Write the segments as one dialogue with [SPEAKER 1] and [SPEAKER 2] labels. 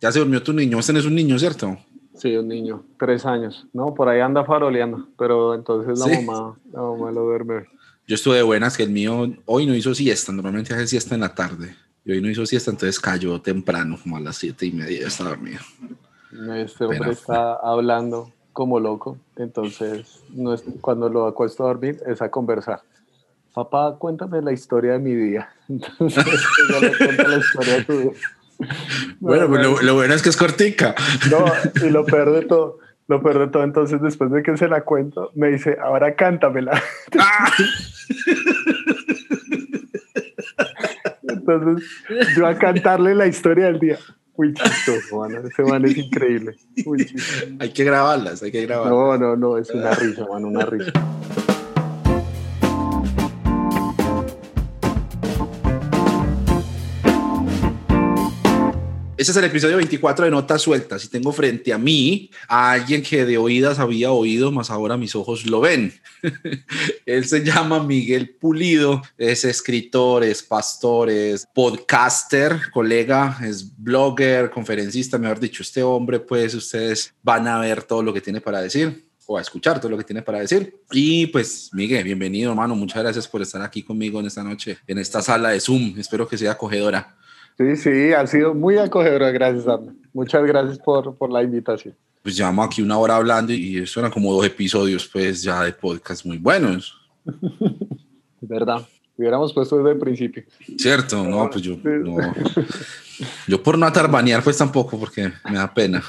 [SPEAKER 1] Ya se durmió tu niño. Este no es un niño, ¿cierto?
[SPEAKER 2] Sí, un niño, tres años. No, por ahí anda faroleando, pero entonces la mamá, la mamá lo duerme.
[SPEAKER 1] Yo estuve de buenas que el mío hoy no hizo siesta, normalmente hace siesta en la tarde. Y hoy no hizo siesta, entonces cayó temprano, como a las siete y media, estaba dormido.
[SPEAKER 2] Este hombre está hablando como loco, entonces no es, cuando lo acuesto a dormir es a conversar. Papá, cuéntame la historia de mi día. Entonces, ya le cuento la historia de tu día.
[SPEAKER 1] Bueno, pues lo, bueno es que es cortica.
[SPEAKER 2] No, y lo peor de todo, lo peor de todo, entonces después de que se la cuento, me dice, ahora cántamela. ¡Ah! Entonces, yo a cantarle la historia del día. Uy, chistoso, mano. Ese man es increíble. Uy,
[SPEAKER 1] hay que grabarlas, hay que grabarlas.
[SPEAKER 2] No, no, no, es una risa, mano, una risa.
[SPEAKER 1] Este es el episodio 24 de Notas Sueltas y tengo frente a mí a alguien que de oídas había oído, más ahora mis ojos lo ven. Él se llama Miguel Pulido, es escritor, es pastor, es podcaster, colega, es blogger, conferencista, mejor dicho, este hombre, pues ustedes van a ver todo lo que tiene para decir o a escuchar todo lo que tiene para decir. Y pues, Miguel, bienvenido, hermano. Muchas gracias por estar aquí conmigo en esta noche, en esta sala de Zoom. Espero que sea acogedora.
[SPEAKER 2] Sí, sí, ha sido muy acogedora, gracias, Arne. Muchas gracias por, por la invitación.
[SPEAKER 1] Pues llevamos aquí una hora hablando y eso eran como dos episodios, pues ya de podcast muy buenos.
[SPEAKER 2] Es verdad, hubiéramos puesto desde el principio.
[SPEAKER 1] Cierto, no, pues yo, yo por no atarbanear, pues tampoco, porque me da pena.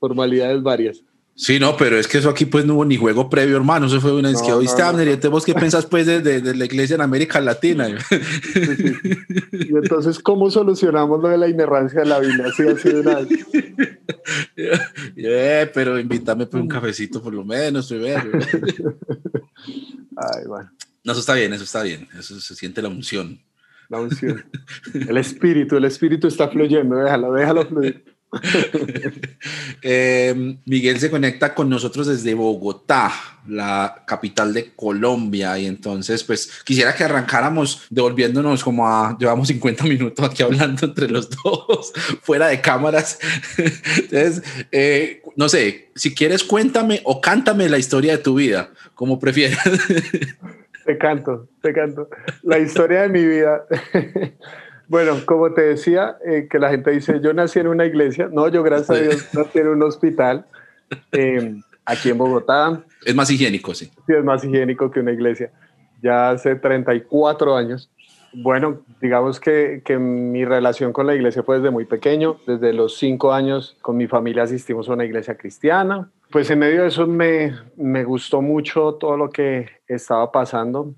[SPEAKER 2] Formalidades varias.
[SPEAKER 1] Sí, no, pero es que eso aquí pues no hubo ni juego previo, hermano. Eso fue una vez que oíste, Abner, y vos qué pensás pues de, de, la iglesia en América Latina.
[SPEAKER 2] Y entonces, ¿cómo solucionamos lo de la inerrancia de la Biblia? Así así de una
[SPEAKER 1] eh, pero invítame por un cafecito por lo menos.
[SPEAKER 2] Ay, bueno.
[SPEAKER 1] No, eso está bien, eso está bien. Eso se siente la unción.
[SPEAKER 2] La unción. El espíritu, el espíritu está fluyendo, déjalo, déjalo fluir.
[SPEAKER 1] Eh, Miguel se conecta con nosotros desde Bogotá, la capital de Colombia, y entonces pues quisiera que arrancáramos devolviéndonos como a, llevamos 50 minutos aquí hablando entre los dos, fuera de cámaras. Entonces, eh, no sé, si quieres cuéntame o cántame la historia de tu vida, como prefieras.
[SPEAKER 2] Te canto, te canto. La historia de mi vida. Bueno, como te decía, eh, que la gente dice, yo nací en una iglesia. No, yo gracias a Dios nací en un hospital em, aquí en Bogotá.
[SPEAKER 1] Es más higiénico, sí.
[SPEAKER 2] Sí, es más higiénico que una iglesia. Ya hace 34 años. Bueno, digamos que, que, mi relación con la iglesia fue desde muy pequeño. Desde los 5 años con mi familia asistimos a una iglesia cristiana. Pues en medio de eso me, me gustó mucho todo lo que estaba pasando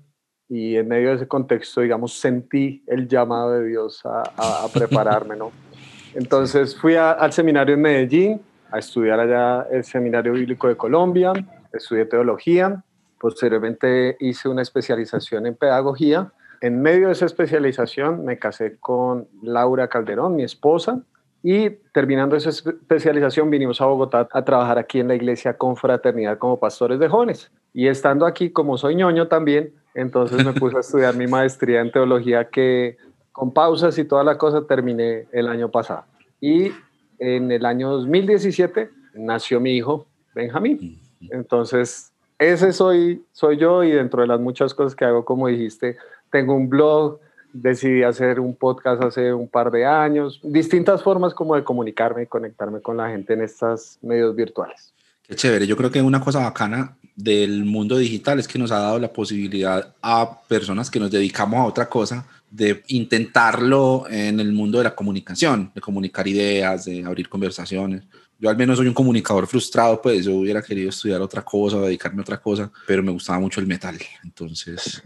[SPEAKER 2] y en medio de ese contexto, digamos, sentí el llamado de Dios a, prepararme, ¿no? Entonces fui al seminario en Medellín a estudiar allá el Seminario Bíblico de Colombia, estudié teología, posteriormente hice una especialización en pedagogía. En medio de esa especialización me casé con Laura Calderón, mi esposa, y terminando esa especialización vinimos a Bogotá a trabajar aquí en la iglesia con fraternidad como pastores de jóvenes. Y estando aquí, como soy ñoño también, entonces me puse a estudiar mi maestría en teología que con pausas y toda la cosa terminé el año pasado. Y en el año 2017 nació mi hijo Benjamín. Entonces, ese soy, soy yo y dentro de las muchas cosas que hago, como dijiste, tengo un blog, decidí hacer un podcast hace un par de años, distintas formas como de comunicarme y conectarme con la gente en estos medios virtuales.
[SPEAKER 1] Qué chévere, yo creo que una cosa bacana del mundo digital es que nos ha dado la posibilidad a personas que nos dedicamos a otra cosa de intentarlo en el mundo de la comunicación, de comunicar ideas, de abrir conversaciones. Yo al menos soy un comunicador frustrado, pues yo hubiera querido estudiar otra cosa, dedicarme a otra cosa, pero me gustaba mucho el metal, entonces...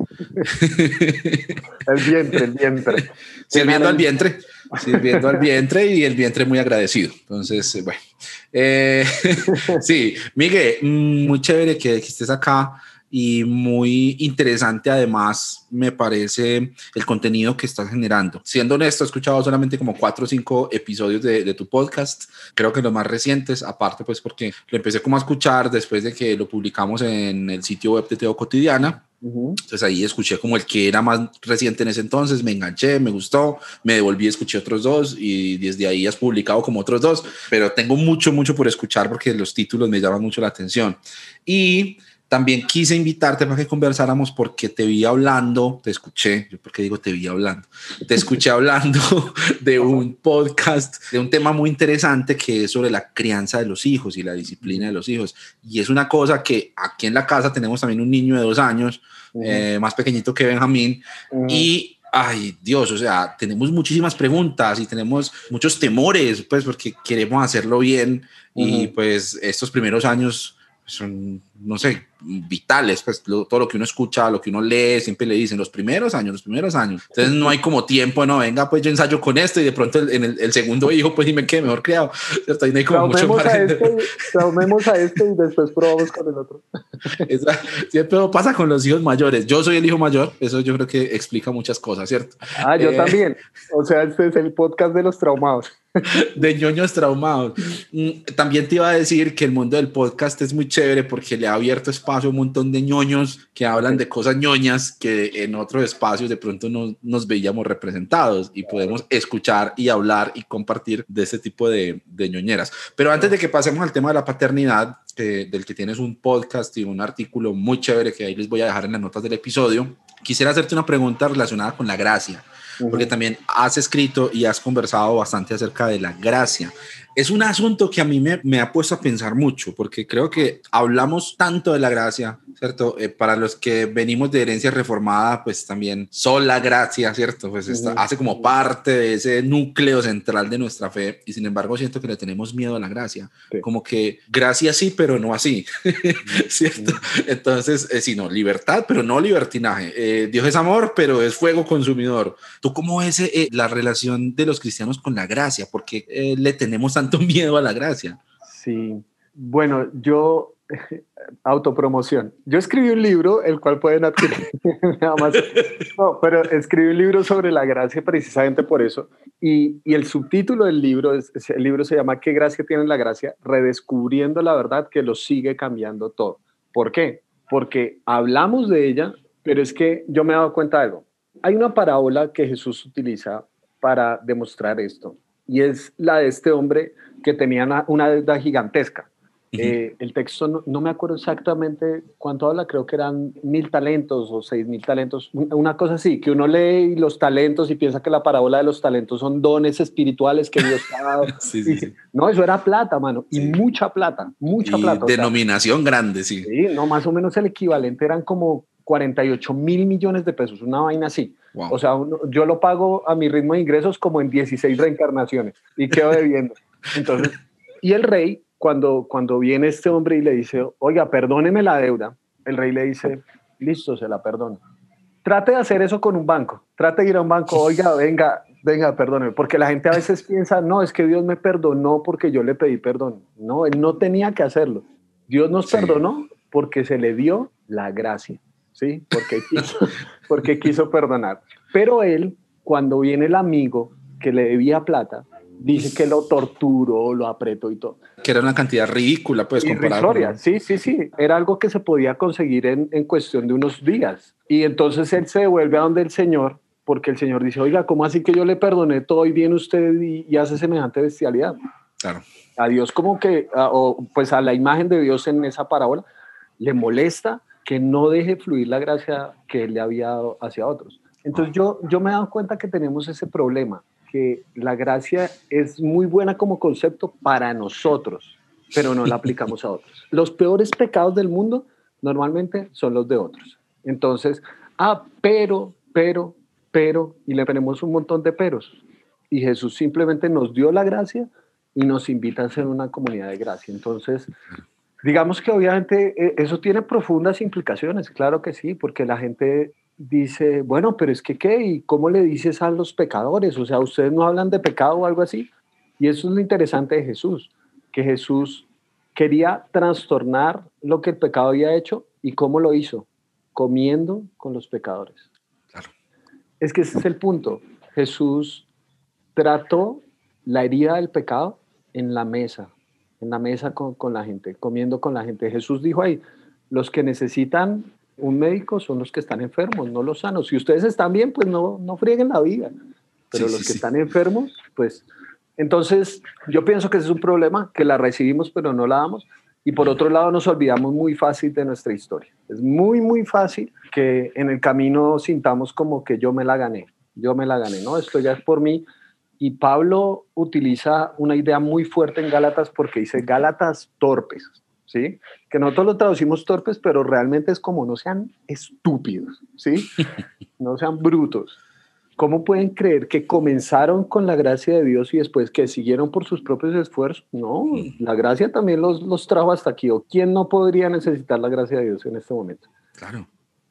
[SPEAKER 2] el vientre, el vientre.
[SPEAKER 1] Sirviendo al vientre, sirviendo al vientre y el vientre muy agradecido. Entonces, bueno. Eh, sí, Miguel, mm, muy chévere que, que estés acá y muy interesante además me parece el contenido que estás generando. Siendo honesto, he escuchado solamente como cuatro o cinco episodios de, tu podcast, creo que los más recientes, aparte pues porque lo empecé como a escuchar después de que lo publicamos en el sitio web de Teo Cotidiana Entonces ahí escuché como el que era más reciente en ese entonces, me enganché, me gustó, me devolví, escuché otros dos y desde ahí has publicado como otros dos, pero tengo mucho, mucho por escuchar porque los títulos me llaman mucho la atención. Y también quise invitarte para que conversáramos porque te vi hablando, te escuché, yo porque digo te vi hablando, te escuché hablando de un podcast, de un tema muy interesante que es sobre la crianza de los hijos y la disciplina de los hijos. Y es una cosa que aquí en la casa tenemos también un niño de dos años, eh, más pequeñito que Benjamín, y ay Dios, o sea, tenemos muchísimas preguntas y tenemos muchos temores, pues porque queremos hacerlo bien. Y pues estos primeros años son, no sé, vitales, pues todo lo que uno escucha, lo que uno lee, siempre le dicen los primeros años, los primeros años. Entonces no hay como tiempo, no, venga, pues yo ensayo con esto y de pronto en el, segundo hijo, pues dime qué, mejor criado. Ahí no hay como mucho
[SPEAKER 2] margen. A este, traumemos a este y después probamos con el otro.
[SPEAKER 1] siempre pasa con los hijos mayores. Yo soy el hijo mayor, eso yo creo que explica muchas cosas, ¿cierto?
[SPEAKER 2] Ah, yo eh, también. O sea, este es el podcast de los traumados.
[SPEAKER 1] de ñoños traumados. Mm, también te iba a decir que el mundo del podcast es muy chévere porque le ha abierto espacio a un montón de ñoños que hablan de cosas ñoñas que en otros espacios de pronto no nos veíamos representados y podemos escuchar y hablar y compartir de ese tipo de, de ñoñeras. Pero antes de que pasemos al tema de la paternidad, del que tienes un podcast y un artículo muy chévere que ahí les voy a dejar en las notas del episodio, quisiera hacerte una pregunta relacionada con la gracia porque también has escrito y has conversado bastante acerca de la gracia es un asunto que a mí me, me, ha puesto a pensar mucho, porque creo que hablamos tanto de la gracia, ¿cierto? Eh, para los que venimos de herencia reformada, pues también sola gracia, ¿cierto? Pues hace como parte de ese núcleo central de nuestra fe, y sin embargo siento que le tenemos miedo a la gracia, como que gracia sí, pero no así, ¿cierto? Entonces, eh, sino libertad, pero no libertinaje. Eh, Dios es amor, pero es fuego consumidor. ¿Tú cómo es la relación de los cristianos con la gracia? Porque le tenemos tanto miedo a la gracia.
[SPEAKER 2] Sí, bueno, yo, autopromoción. Yo escribí un libro, el cual pueden adquirir nada más. No, pero escribí un libro sobre la gracia precisamente por eso. Y, y el subtítulo del libro, es, el libro se llama ¿Qué gracia tiene la gracia? Redescubriendo la verdad que lo sigue cambiando todo. ¿Por qué? Porque hablamos de ella, pero es que yo me he dado cuenta de algo. Hay una parábola que Jesús utiliza para demostrar esto y es la de este hombre que tenía una, deuda gigantesca. Eh, el texto no, me acuerdo exactamente cuánto habla, creo que eran mil talentos o seis mil talentos, una cosa así, que uno lee los talentos y piensa que la parábola de los talentos son dones espirituales que Dios ha dado. No, eso era plata, mano, y mucha plata, mucha plata.
[SPEAKER 1] Denominación grande, sí.
[SPEAKER 2] Sí, no, más o menos el equivalente eran como 48 mil millones de pesos, una vaina así. O sea, yo lo pago a mi ritmo de ingresos como en 16 reencarnaciones y quedo debiendo. Entonces, y el rey, cuando, cuando viene este hombre y le dice, oiga, perdóneme la deuda, el rey le dice, listo, se la perdono. Trate de hacer eso con un banco. Trate de ir a un banco, oiga, venga, venga, perdóneme. Porque la gente a veces piensa, no, es que Dios me perdonó porque yo le pedí perdón. No, él no tenía que hacerlo. Dios nos perdonó porque se le dio la gracia. ¿Sí? Porque quiso, porque quiso perdonar. Pero él, cuando viene el amigo que le debía plata, dice que lo torturó, lo apretó y todo.
[SPEAKER 1] Que era una cantidad ridícula, pues, comparada.
[SPEAKER 2] Sí, sí, sí. Era algo que se podía conseguir en, en, cuestión de unos días. Y entonces él se devuelve a donde el Señor, porque el Señor dice, oiga, ¿cómo así que yo le perdoné todo y viene usted y, y hace semejante bestialidad?
[SPEAKER 1] Claro.
[SPEAKER 2] A Dios como que, o pues a la imagen de Dios en esa parábola, le molesta que no deje fluir la gracia que él le había dado hacia otros. Entonces yo, yo me he dado cuenta que tenemos ese problema, que la gracia es muy buena como concepto para nosotros, pero no la aplicamos a otros. Los peores pecados del mundo normalmente son los de otros. Entonces, ah, pero, pero, pero, y le ponemos un montón de peros. Y Jesús simplemente nos dio la gracia y nos invita a ser una comunidad de gracia. Entonces, Digamos que obviamente eh, eso tiene profundas implicaciones, claro que sí, porque la gente dice, bueno, pero es que qué, ¿y cómo le dices a los pecadores? O sea, ustedes no hablan de pecado o algo así. Y eso es lo interesante de Jesús, que Jesús quería trastornar lo que el pecado había hecho y cómo lo hizo, comiendo con los pecadores. Claro. Es que ese es el punto. Jesús trató la herida del pecado en la mesa, en la mesa con, la gente, comiendo con la gente. Jesús dijo ahí, los que necesitan Un médico son los que están enfermos, no los sanos. Si ustedes están bien, pues no, no frieguen la vida. Pero los que están enfermos, pues... Entonces, yo pienso que ese es un problema, que la recibimos pero no la damos. Y por otro lado, nos olvidamos muy fácil de nuestra historia. Es muy, muy fácil que en el camino sintamos como que yo me la gané, yo me la gané, ¿no? Esto ya es por mí. Y Pablo utiliza una idea muy fuerte en Gálatas porque dice Gálatas torpes, ¿sí? Que nosotros lo traducimos torpes, pero realmente es como no sean estúpidos, ¿sí? No sean brutos. ¿Cómo pueden creer que comenzaron con la gracia de Dios y después que siguieron por sus propios esfuerzos? No, la gracia también los, los trajo hasta aquí. ¿O quién no podría necesitar la gracia de Dios en este momento?
[SPEAKER 1] Claro.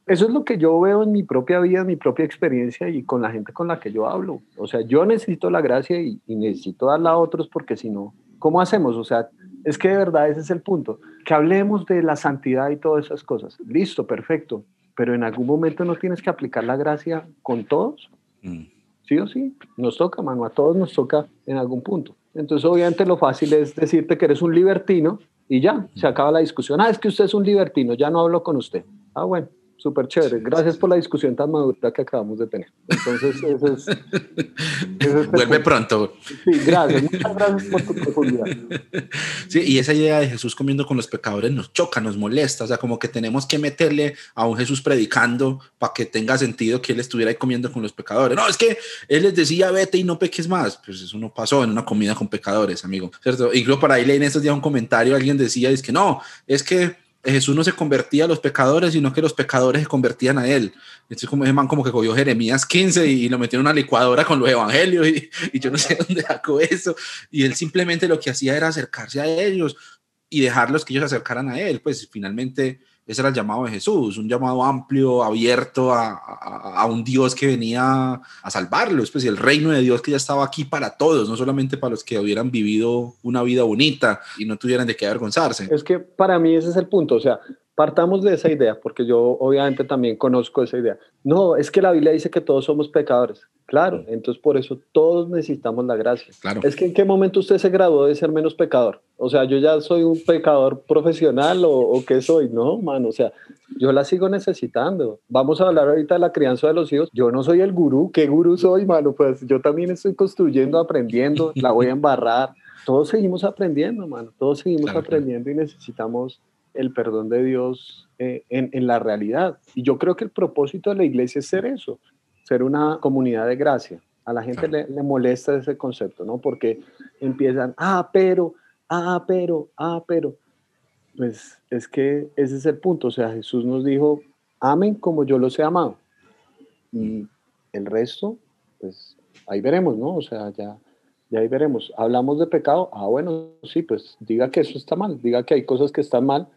[SPEAKER 2] Eso es lo que yo veo en mi propia vida, en mi propia experiencia y con la gente con la que yo hablo. O sea, yo necesito la gracia y, y necesito darla a otros porque si no, ¿cómo hacemos? O sea, es que de verdad ese es el punto. Que hablemos de la santidad y todas esas cosas. Listo, perfecto. Pero en algún momento no tienes que aplicar la gracia con todos. Mm. Sí o sí, nos toca, mano, a todos nos toca en algún punto. Entonces, obviamente, lo fácil es decirte que eres un libertino y ya, se acaba la discusión. Ah, es que usted es un libertino, ya no hablo con usted. Ah, bueno, súper chévere. Gracias por la discusión tan madura que acabamos de tener. Entonces, eso
[SPEAKER 1] es. Vuelve pronto.
[SPEAKER 2] Sí, gracias. Muchas gracias por tu profundidad.
[SPEAKER 1] Sí, y esa idea de Jesús comiendo con los pecadores nos choca, nos molesta. O sea, como que tenemos que meterle a un Jesús predicando para que tenga sentido que él estuviera ahí comiendo con los pecadores. No, es que él les decía, vete y no peques más. Pues eso no pasó en una comida con pecadores, amigo. ¿Cierto? Incluso por ahí leí en estos días un comentario, alguien decía, es que no, es que Jesús no se convertía a los pecadores, sino que los pecadores se convertían a él. Entonces, como ese man como que cogió Jeremías 15 y, lo metió en una licuadora con los evangelios y, y, yo no sé dónde sacó eso. Y él simplemente lo que hacía era acercarse a ellos y dejarlos que ellos se acercaran a él. Pues finalmente ese era el llamado de Jesús, un llamado amplio, abierto a, a, un Dios que venía a salvarlos, pues y el reino de Dios que ya estaba aquí para todos, no solamente para los que hubieran vivido una vida bonita y no tuvieran de qué avergonzarse.
[SPEAKER 2] Es que para mí ese es el punto, o sea, partamos de esa idea, porque yo obviamente también conozco esa idea. No, es que la Biblia dice que todos somos pecadores. Claro, entonces por eso todos necesitamos la gracia.
[SPEAKER 1] Claro.
[SPEAKER 2] Es que en qué momento usted se graduó de ser menos pecador. O sea, yo ya soy un pecador profesional o, o qué soy, no, mano. O sea, yo la sigo necesitando. Vamos a hablar ahorita de la crianza de los hijos. Yo no soy el gurú. ¿Qué gurú soy, mano? Pues yo también estoy construyendo, aprendiendo, la voy a embarrar. Todos seguimos aprendiendo, mano. Todos seguimos aprendiendo y necesitamos el perdón de Dios eh, en, en, la realidad. Y yo creo que el propósito de la iglesia es ser eso, ser una comunidad de gracia. A la gente le, le, molesta ese concepto, ¿no? Porque empiezan, ah, pero, ah, pero, ah, pero. Pues es que ese es el punto. O sea, Jesús nos dijo, amen como yo los he amado. Y el resto, pues ahí veremos, ¿no? O sea, ya, ya ahí veremos. Hablamos de pecado. Ah, bueno, sí, pues diga que eso está mal, diga que hay cosas que están mal,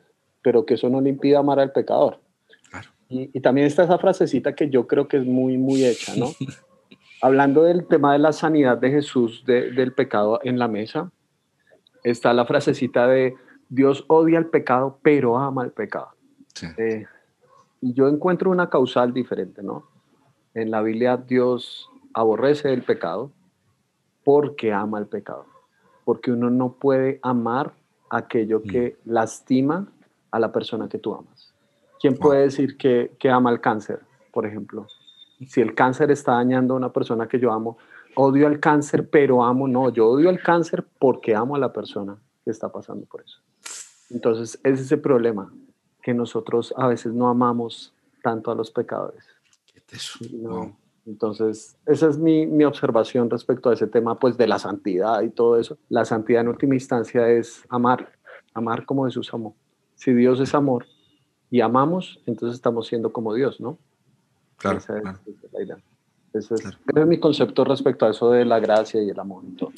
[SPEAKER 2] pero que eso no le impida amar al pecador. Claro. Y, y, también está esa frasecita que yo creo que es muy, muy hecha, ¿no? Hablando del tema de la sanidad de Jesús de, del pecado en la mesa, está la frasecita de Dios odia el pecado, pero ama al pecado. Sí. Eh, y yo encuentro una causal diferente, ¿no? En la Biblia Dios aborrece el pecado porque ama el pecado, porque uno no puede amar aquello que mm. lastima a la persona que tú amas. ¿Quién puede decir que, que, ama el cáncer, por ejemplo? Si el cáncer está dañando a una persona que yo amo, odio al cáncer, pero amo, no, yo odio al cáncer porque amo a la persona que está pasando por eso. Entonces, es ese problema, que nosotros a veces no amamos tanto a los pecadores. No. Entonces, esa es mi, mi, observación respecto a ese tema, pues, de la santidad y todo eso. La santidad en última instancia es amar, amar como Jesús amó si Dios es amor y amamos, entonces estamos siendo como Dios, ¿no?
[SPEAKER 1] Claro. Esa es, claro.
[SPEAKER 2] la idea. Ese es, claro. es, mi concepto respecto a eso de la gracia y el amor y todo.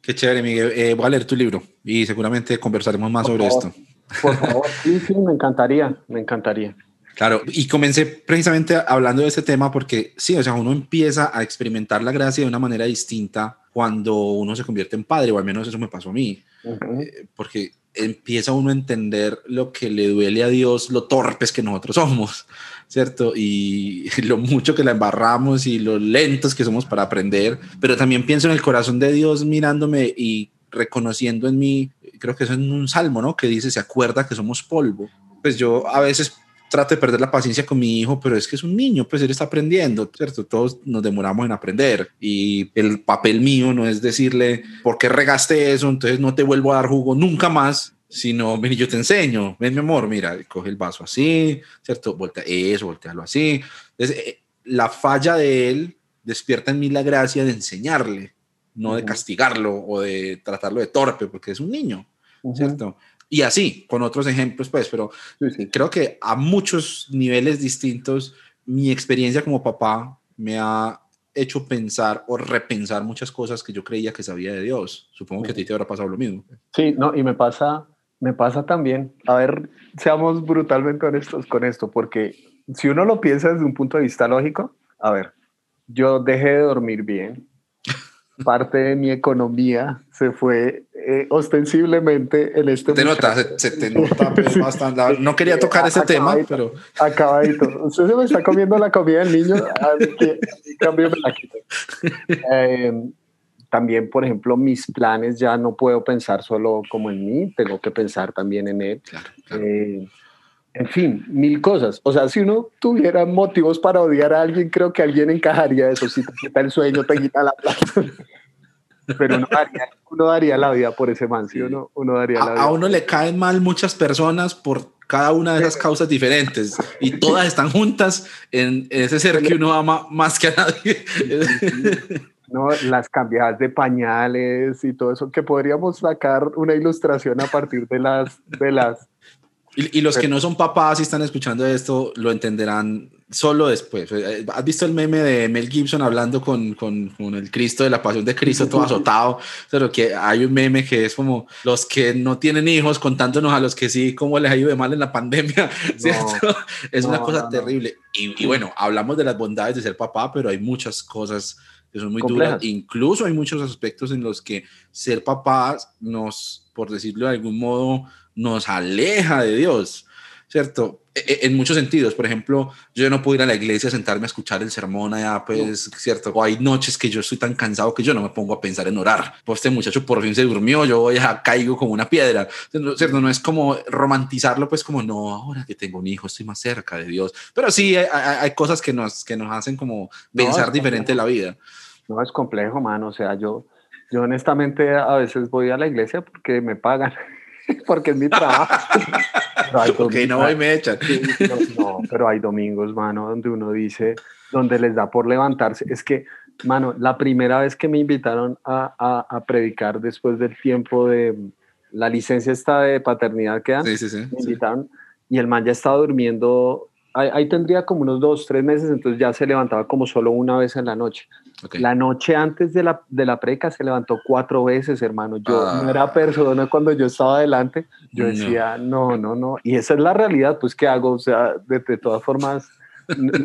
[SPEAKER 1] Qué chévere, Miguel. Eh, voy a leer tu libro y seguramente conversaremos más
[SPEAKER 2] por
[SPEAKER 1] sobre
[SPEAKER 2] favor,
[SPEAKER 1] esto.
[SPEAKER 2] Por favor, sí, sí, me encantaría, me encantaría.
[SPEAKER 1] Claro, y comencé precisamente hablando de ese tema porque sí, o sea, uno empieza a experimentar la gracia de una manera distinta cuando uno se convierte en padre, o al menos eso me pasó a mí, uh -huh. eh, porque empieza uno a entender lo que le duele a Dios, lo torpes que nosotros somos, ¿cierto? Y lo mucho que la embarramos y lo lentos que somos para aprender, pero también pienso en el corazón de Dios mirándome y reconociendo en mí, creo que eso es un salmo, ¿no? Que dice, se acuerda que somos polvo. Pues yo a veces trato de perder la paciencia con mi hijo, pero es que es un niño, pues él está aprendiendo, ¿cierto? Todos nos demoramos en aprender y el papel mío no es decirle, ¿por qué regaste eso? Entonces no te vuelvo a dar jugo nunca más, sino, ven, yo te enseño, ven mi amor, mira, coge el vaso así, ¿cierto? Voltea eso, voltealo así. Entonces, eh, la falla de él despierta en mí la gracia de enseñarle, no de castigarlo o de tratarlo de torpe, porque es un niño, ¿cierto? Y así, con otros ejemplos, pues, pero creo que a muchos niveles distintos, mi experiencia como papá me ha hecho pensar o repensar muchas cosas que yo creía que sabía de Dios. Supongo que a ti te habrá pasado lo mismo.
[SPEAKER 2] Sí, no, y me pasa, me pasa también. A ver, seamos brutalmente honestos con esto, porque si uno lo piensa desde un punto de vista lógico, a ver, yo dejé de dormir bien, parte de mi economía se fue eh, ostensiblemente en este
[SPEAKER 1] te nota, se, te nota pues, bastante. No quería tocar ese tema, pero.
[SPEAKER 2] Acabadito. Usted se me está comiendo la comida del niño, cambio me la quito. Em, también, por ejemplo, mis planes ya no puedo pensar solo como en mí, tengo que pensar también en él. Claro, claro. Eh, en fin, mil cosas. O sea, si uno tuviera motivos para odiar a alguien, creo que alguien encajaría eso. Si te quita el sueño, te quita la plata. Pero uno daría, uno daría la vida por ese man, ¿sí uno, uno daría
[SPEAKER 1] a,
[SPEAKER 2] la vida.
[SPEAKER 1] A uno le caen mal muchas personas por cada una de esas causas diferentes y todas están juntas en ese ser que uno ama más que a nadie.
[SPEAKER 2] No, las cambiadas de pañales y todo eso, que podríamos sacar una ilustración a partir de las, de las
[SPEAKER 1] y, los que no son papás y están escuchando esto lo entenderán solo después. Eh, ¿Has visto el meme de Mel Gibson hablando con, con, con el Cristo de la Pasión de Cristo todo azotado? Pero que hay un meme que es como los que no tienen hijos contándonos a los que sí, cómo les ha ido de mal en la pandemia, ¿cierto? es una cosa terrible. Y, y, bueno, hablamos de las bondades de ser papá, pero hay muchas cosas que son muy duras. Incluso hay muchos aspectos en los que ser papás nos, por decirlo de algún modo, nos aleja de Dios, ¿cierto? E, e, en muchos sentidos, por ejemplo, yo no puedo ir a la iglesia, sentarme a escuchar el sermón allá, pues, ¿cierto? O hay noches que yo estoy tan cansado que yo no me pongo a pensar en orar. Pues este muchacho por fin se durmió, yo voy a caigo como una piedra, ¿cierto? No es como romantizarlo, pues como, no, ahora que tengo un hijo estoy más cerca de Dios. Pero sí hay, cosas que nos, que nos hacen como pensar diferente la vida.
[SPEAKER 2] No, es complejo, mano. O sea, yo, yo honestamente a veces voy a la iglesia porque me pagan. porque es mi trabajo.
[SPEAKER 1] ok, no voy me echan.
[SPEAKER 2] no, pero hay domingos, mano, donde uno dice, donde les da por levantarse. Es que, mano, la primera vez que me invitaron a, a, a predicar después del tiempo de la licencia esta de paternidad que dan, me invitaron y el man ya estaba durmiendo ahí, tendría como unos dos, tres meses, entonces ya se levantaba como solo una vez en la noche. La noche antes de la, de la preca se levantó cuatro veces, hermano. Yo no era ah. persona cuando yo estaba adelante. Yo decía, no. no, no, Y esa es la realidad, pues, ¿qué hago? O sea, de, de todas formas,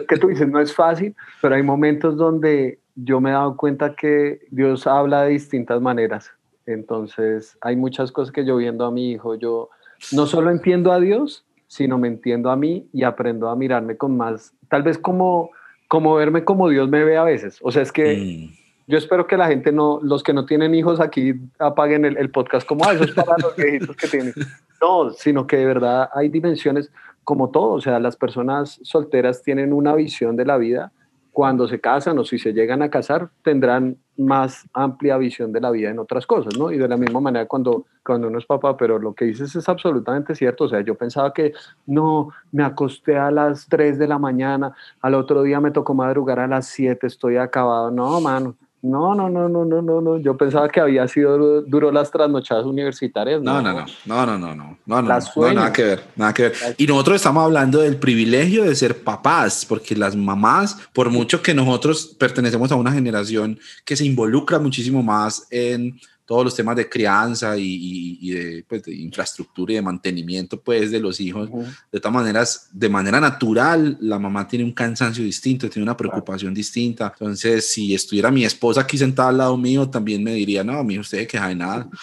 [SPEAKER 2] que tú dices, no es fácil, pero hay momentos donde yo me he dado cuenta que Dios habla de distintas maneras. Entonces, hay muchas cosas que yo viendo a mi hijo, yo no solo entiendo a Dios, sino me entiendo a mí y aprendo a mirarme con más, tal vez como, como verme como Dios me ve a veces. O sea, es que mm. yo espero que la gente no, los que no tienen hijos aquí apaguen el, podcast como, ah, eso es para los viejitos que tienen. No, sino que de verdad hay dimensiones como todo. O sea, las personas solteras tienen una visión de la vida cuando se casan o si se llegan a casar, tendrán más amplia visión de la vida en otras cosas, ¿no? Y de la misma manera cuando, cuando uno es papá, pero lo que dices es absolutamente cierto, o sea, yo pensaba que no, me acosté a las 3 de la mañana, al otro día me tocó madrugar a las 7, estoy acabado, no, mano, no, no, no, no, no, no, no. Yo pensaba que había sido duro, las trasnochadas universitarias.
[SPEAKER 1] No, no, no, no, no, no, no, no, no, nada que ver, nada que ver. Y nosotros estamos hablando del privilegio de ser papás, porque las mamás, por mucho que nosotros pertenecemos a una generación que se involucra muchísimo más en todos los temas de crianza y, pues, de, infraestructura y de mantenimiento pues, de los hijos. De todas maneras, de manera natural, la mamá tiene un cansancio distinto, tiene una preocupación distinta. Entonces, si estuviera mi esposa aquí sentada al lado mío, también me diría, no, mi usted queja de nada.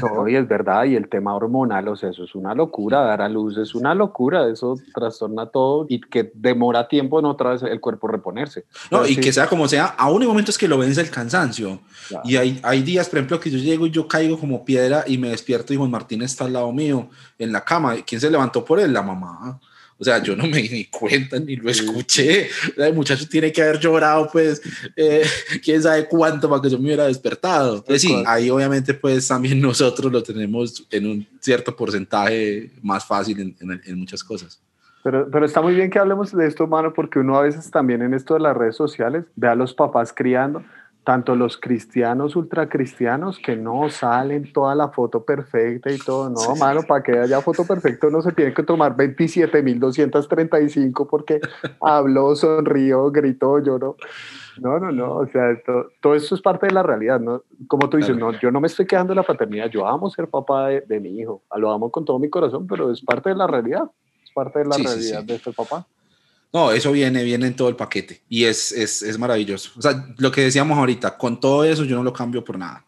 [SPEAKER 2] No, y es verdad, y el tema hormonal, o sea, eso es una locura, dar a luz es una locura, eso trastorna todo y que demora tiempo en otra vez el cuerpo reponerse.
[SPEAKER 1] No, y que sea como sea, aún hay momentos que lo vence el cansancio. Y hay, hay días por ejemplo, que yo llego y yo caigo como piedra y me despierto y Juan Martín está al lado mío en la cama. ¿Quién se levantó por él? La mamá. O sea, yo no me di cuenta ni lo escuché. El muchacho tiene que haber llorado, pues, eh, quién sabe cuánto para que yo me hubiera despertado. Entonces, sí, ahí obviamente, pues, también nosotros lo tenemos en un cierto porcentaje más fácil en, en, muchas cosas.
[SPEAKER 2] Pero, pero, está muy bien que hablemos de esto, mano, porque uno a veces también en esto de las redes sociales ve a los papás criando tanto los cristianos ultracristianos que no salen toda la foto perfecta y todo, no, mano, para que haya foto perfecta uno se tiene que tomar 27.235 porque habló, sonrió, gritó, lloró. No, no, no, o sea, todo, esto es parte de la realidad, ¿no? Como tú dices, no, yo no me estoy quejando de la paternidad, yo amo ser papá de, mi hijo, lo amo con todo mi corazón, pero es parte de la realidad, es parte de la realidad de este papá.
[SPEAKER 1] No, eso viene, viene en todo el paquete y es, es, es, maravilloso. O sea, lo que decíamos ahorita, con todo eso yo no lo cambio por nada.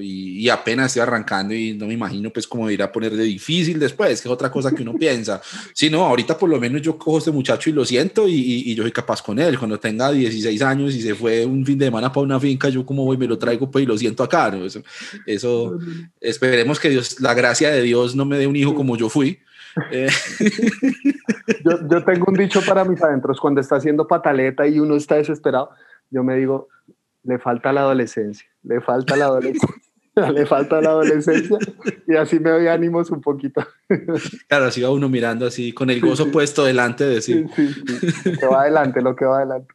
[SPEAKER 1] Y, y, apenas estoy arrancando y no me imagino pues cómo ir a poner de difícil después, que es otra cosa que uno piensa. Si no, ahorita por lo menos yo cojo a este muchacho y lo siento y, y, yo soy capaz con él. Cuando tenga 16 años y se fue un fin de semana para una finca, yo como voy me lo traigo pues y lo siento acá. ¿no? Eso, eso esperemos que Dios, la gracia de Dios no me dé un hijo como yo fui eh.
[SPEAKER 2] yo, tengo un dicho para mis adentros, cuando está haciendo pataleta y uno está desesperado, yo me digo, le falta la adolescencia, le falta la adolescencia. le falta la adolescencia y así me doy ánimos un poquito.
[SPEAKER 1] Claro, así va uno mirando así, con el gozo puesto delante de sí.
[SPEAKER 2] Sí, Lo que va adelante, lo que va adelante.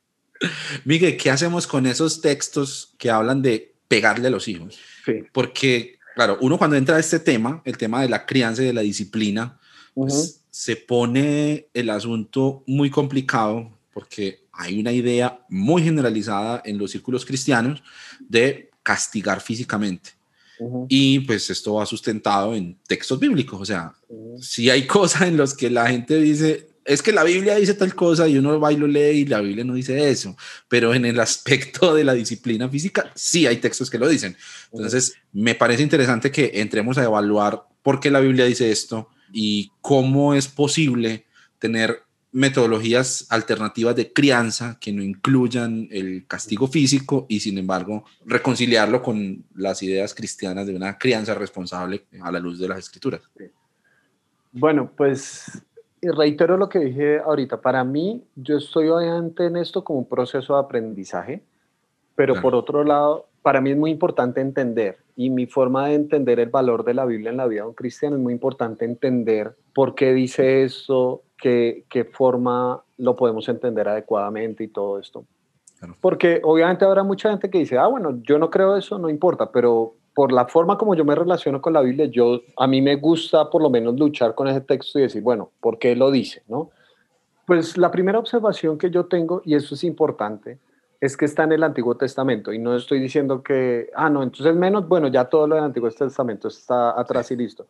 [SPEAKER 1] Miguel, ¿qué hacemos con esos textos que hablan de pegarle a los hijos? Sí. Porque, claro, uno cuando entra a este tema, el tema de la crianza y de la disciplina, pues, se pone el asunto muy complicado porque hay una idea muy generalizada en los círculos cristianos de castigar físicamente. Y pues esto va sustentado en textos bíblicos. O sea, si hay cosas en las que la gente dice, es que la Biblia dice tal cosa y uno va y lo lee y la Biblia no dice eso, pero en el aspecto de la disciplina física sí hay textos que lo dicen. Entonces, me parece interesante que entremos a evaluar por qué la Biblia dice esto, y cómo es posible tener metodologías alternativas de crianza que no incluyan el castigo físico y sin embargo reconciliarlo con las ideas cristianas de una crianza responsable a la luz de las escrituras.
[SPEAKER 2] Bueno, pues reitero lo que dije ahorita. Para mí, yo estoy obviamente en esto como un proceso de aprendizaje, pero por otro lado, para mí es muy importante entender y mi forma de entender el valor de la Biblia en la vida de un cristiano es muy importante entender por qué dice eso, qué, qué forma lo podemos entender adecuadamente y todo esto. Porque obviamente habrá mucha gente que dice, ah, bueno, yo no creo eso, no importa, pero por la forma como yo me relaciono con la Biblia, yo, a mí me gusta por lo menos luchar con ese texto y decir, bueno, ¿por qué lo dice? ¿no? Pues la primera observación que yo tengo, y eso es importante, es que está en el Antiguo Testamento y no estoy diciendo que, ah, no, entonces menos, bueno, ya todo lo del Antiguo Testamento está atrás y listo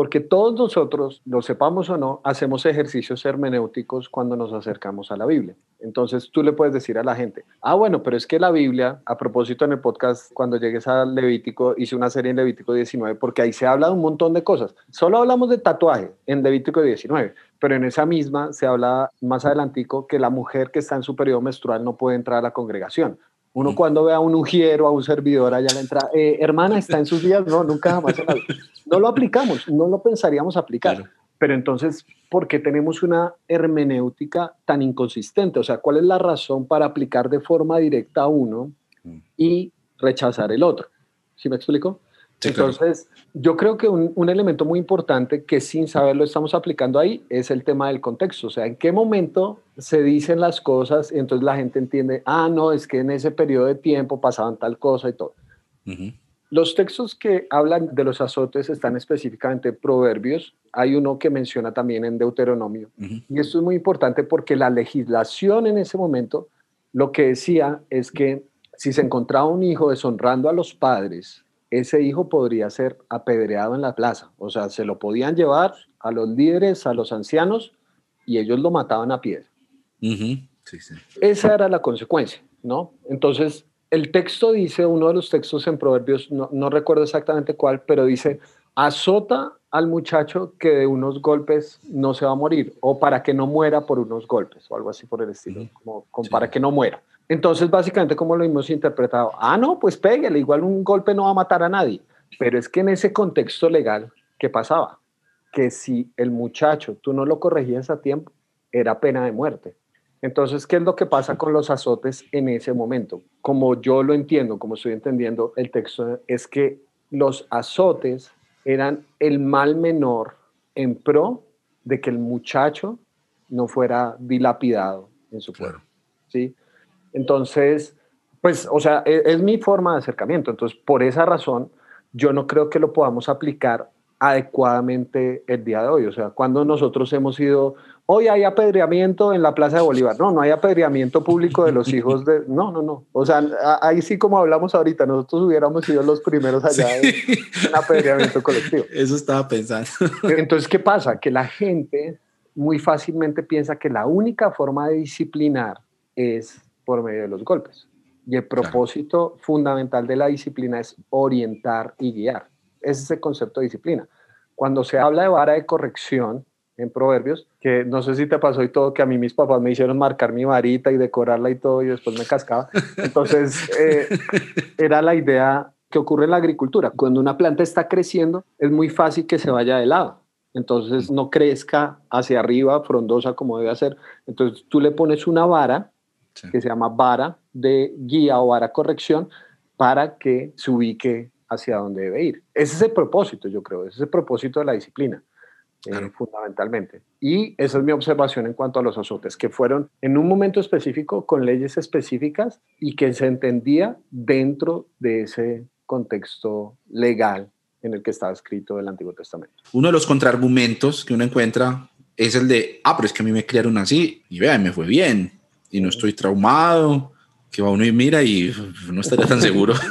[SPEAKER 2] porque todos nosotros, lo sepamos o no, hacemos ejercicios hermenéuticos cuando nos acercamos a la Biblia. Entonces tú le puedes decir a la gente, ah, bueno, pero es que la Biblia, a propósito en el podcast, cuando llegues a Levítico, hice una serie en Levítico 19, porque ahí se habla de un montón de cosas. Solo hablamos de tatuaje en Levítico 19, pero en esa misma se habla más adelantico que la mujer que está en su periodo menstrual no puede entrar a la congregación. Uno cuando ve a un ujiero, a un servidor, allá le entra, eh, hermana, ¿está en sus días? No, nunca jamás. No lo aplicamos, no lo pensaríamos aplicar. Pero entonces, ¿por qué tenemos una hermenéutica tan inconsistente? O sea, ¿cuál es la razón para aplicar de forma directa a uno y rechazar el otro? ¿Sí me explico? Entonces, yo creo que un, elemento muy importante que sin saberlo estamos aplicando ahí es el tema del contexto. O sea, en qué momento se dicen las cosas y entonces la gente entiende, ah, no, es que en ese periodo de tiempo pasaban tal cosa y todo. Los textos que hablan de los azotes están específicamente en Proverbios. Hay uno que menciona también en Deuteronomio. Y esto es muy importante porque la legislación en ese momento lo que decía es que si se encontraba un hijo deshonrando a los padres, ese hijo podría ser apedreado en la plaza. O sea, se lo podían llevar a los líderes, a los ancianos, y ellos lo mataban a piedra. Esa era la consecuencia, ¿no? Entonces, el texto dice, uno de los textos en Proverbios, no, no recuerdo exactamente cuál, pero dice, azota al muchacho que de unos golpes no se va a morir, o para que no muera por unos golpes, o algo así por el estilo, como, para que no muera. Entonces, básicamente, como lo hemos interpretado? Ah, no, pues pégale, igual un golpe no va a matar a nadie. Pero es que en ese contexto legal, ¿qué pasaba? que si el muchacho tú no lo corregías a tiempo, era pena de muerte. Entonces, ¿qué es lo que pasa con los azotes en ese momento? Como yo lo entiendo, como estoy entendiendo el texto, es que los azotes eran el mal menor en pro de que el muchacho no fuera dilapidado en su cuerpo. ¿sí? Entonces, pues, o sea, es, es, mi forma de acercamiento. Entonces, por esa razón, yo no creo que lo podamos aplicar adecuadamente el día de hoy. O sea, cuando nosotros hemos ido, hoy hay apedreamiento en la Plaza de Bolívar. No, no hay apedreamiento público de los hijos de... No, no, no. O sea, ahí sí como hablamos ahorita, nosotros hubiéramos sido los primeros allá en apedreamiento colectivo.
[SPEAKER 1] Eso estaba pensando.
[SPEAKER 2] Entonces, ¿qué pasa? Que la gente muy fácilmente piensa que la única forma de disciplinar es por medio de los golpes. Y el propósito fundamental de la disciplina es orientar y guiar. Ese es el concepto de disciplina. Cuando se habla de vara de corrección en proverbios, que no sé si te pasó y todo, que a mí mis papás me hicieron marcar mi varita y decorarla y todo, y después me cascaba. Entonces, eh, era la idea que ocurre en la agricultura. Cuando una planta está creciendo, es muy fácil que se vaya de lado. Entonces, no crezca hacia arriba, frondosa como debe hacer. Entonces, tú le pones una vara, que se llama vara de guía o vara corrección, para que se ubique hacia dónde debe ir. Ese es el propósito, yo creo, ese es el propósito de la disciplina, eh, fundamentalmente. Y esa es mi observación en cuanto a los azotes, que fueron en un momento específico, con leyes específicas y que se entendía dentro de ese contexto legal en el que estaba escrito el Antiguo Testamento.
[SPEAKER 1] Uno de los contraargumentos que uno encuentra es el de, ah, pero es que a mí me criaron así y vean, me fue bien y no estoy traumado que va uno y mira y no estaría tan seguro.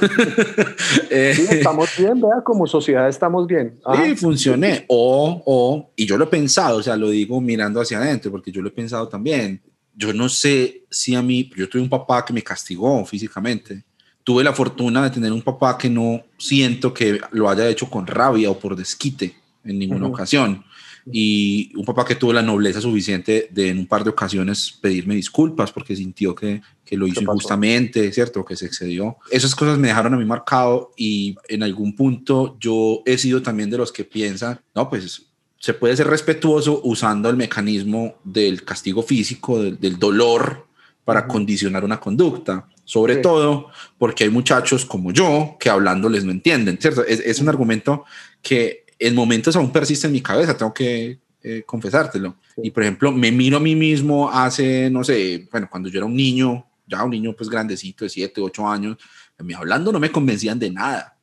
[SPEAKER 2] Eh, estamos bien, vea, como sociedad estamos bien.
[SPEAKER 1] Sí, funcioné. O, o, y yo lo he pensado, o sea, lo digo mirando hacia adentro, porque yo lo he pensado también. Yo no sé si a mí, yo tuve un papá que me castigó físicamente. Tuve la fortuna de tener un papá que no siento que lo haya hecho con rabia o por desquite en ninguna ocasión y un papá que tuvo la nobleza suficiente de en un par de ocasiones pedirme disculpas porque sintió que, que lo hizo injustamente, ¿cierto? Que se excedió. Esas cosas me dejaron a mí marcado y en algún punto yo he sido también de los que piensan, no, pues se puede ser respetuoso usando el mecanismo del castigo físico, del, dolor para condicionar una conducta. Sobre todo porque hay muchachos como yo que hablándoles no entienden, ¿cierto? Es, es un argumento que en momentos aún persiste en mi cabeza, tengo que eh, confesártelo. Y por ejemplo, me miro a mí mismo hace, no sé, bueno, cuando yo era un niño, ya un niño pues grandecito de 7, 8 años, me hablando no me convencían de nada,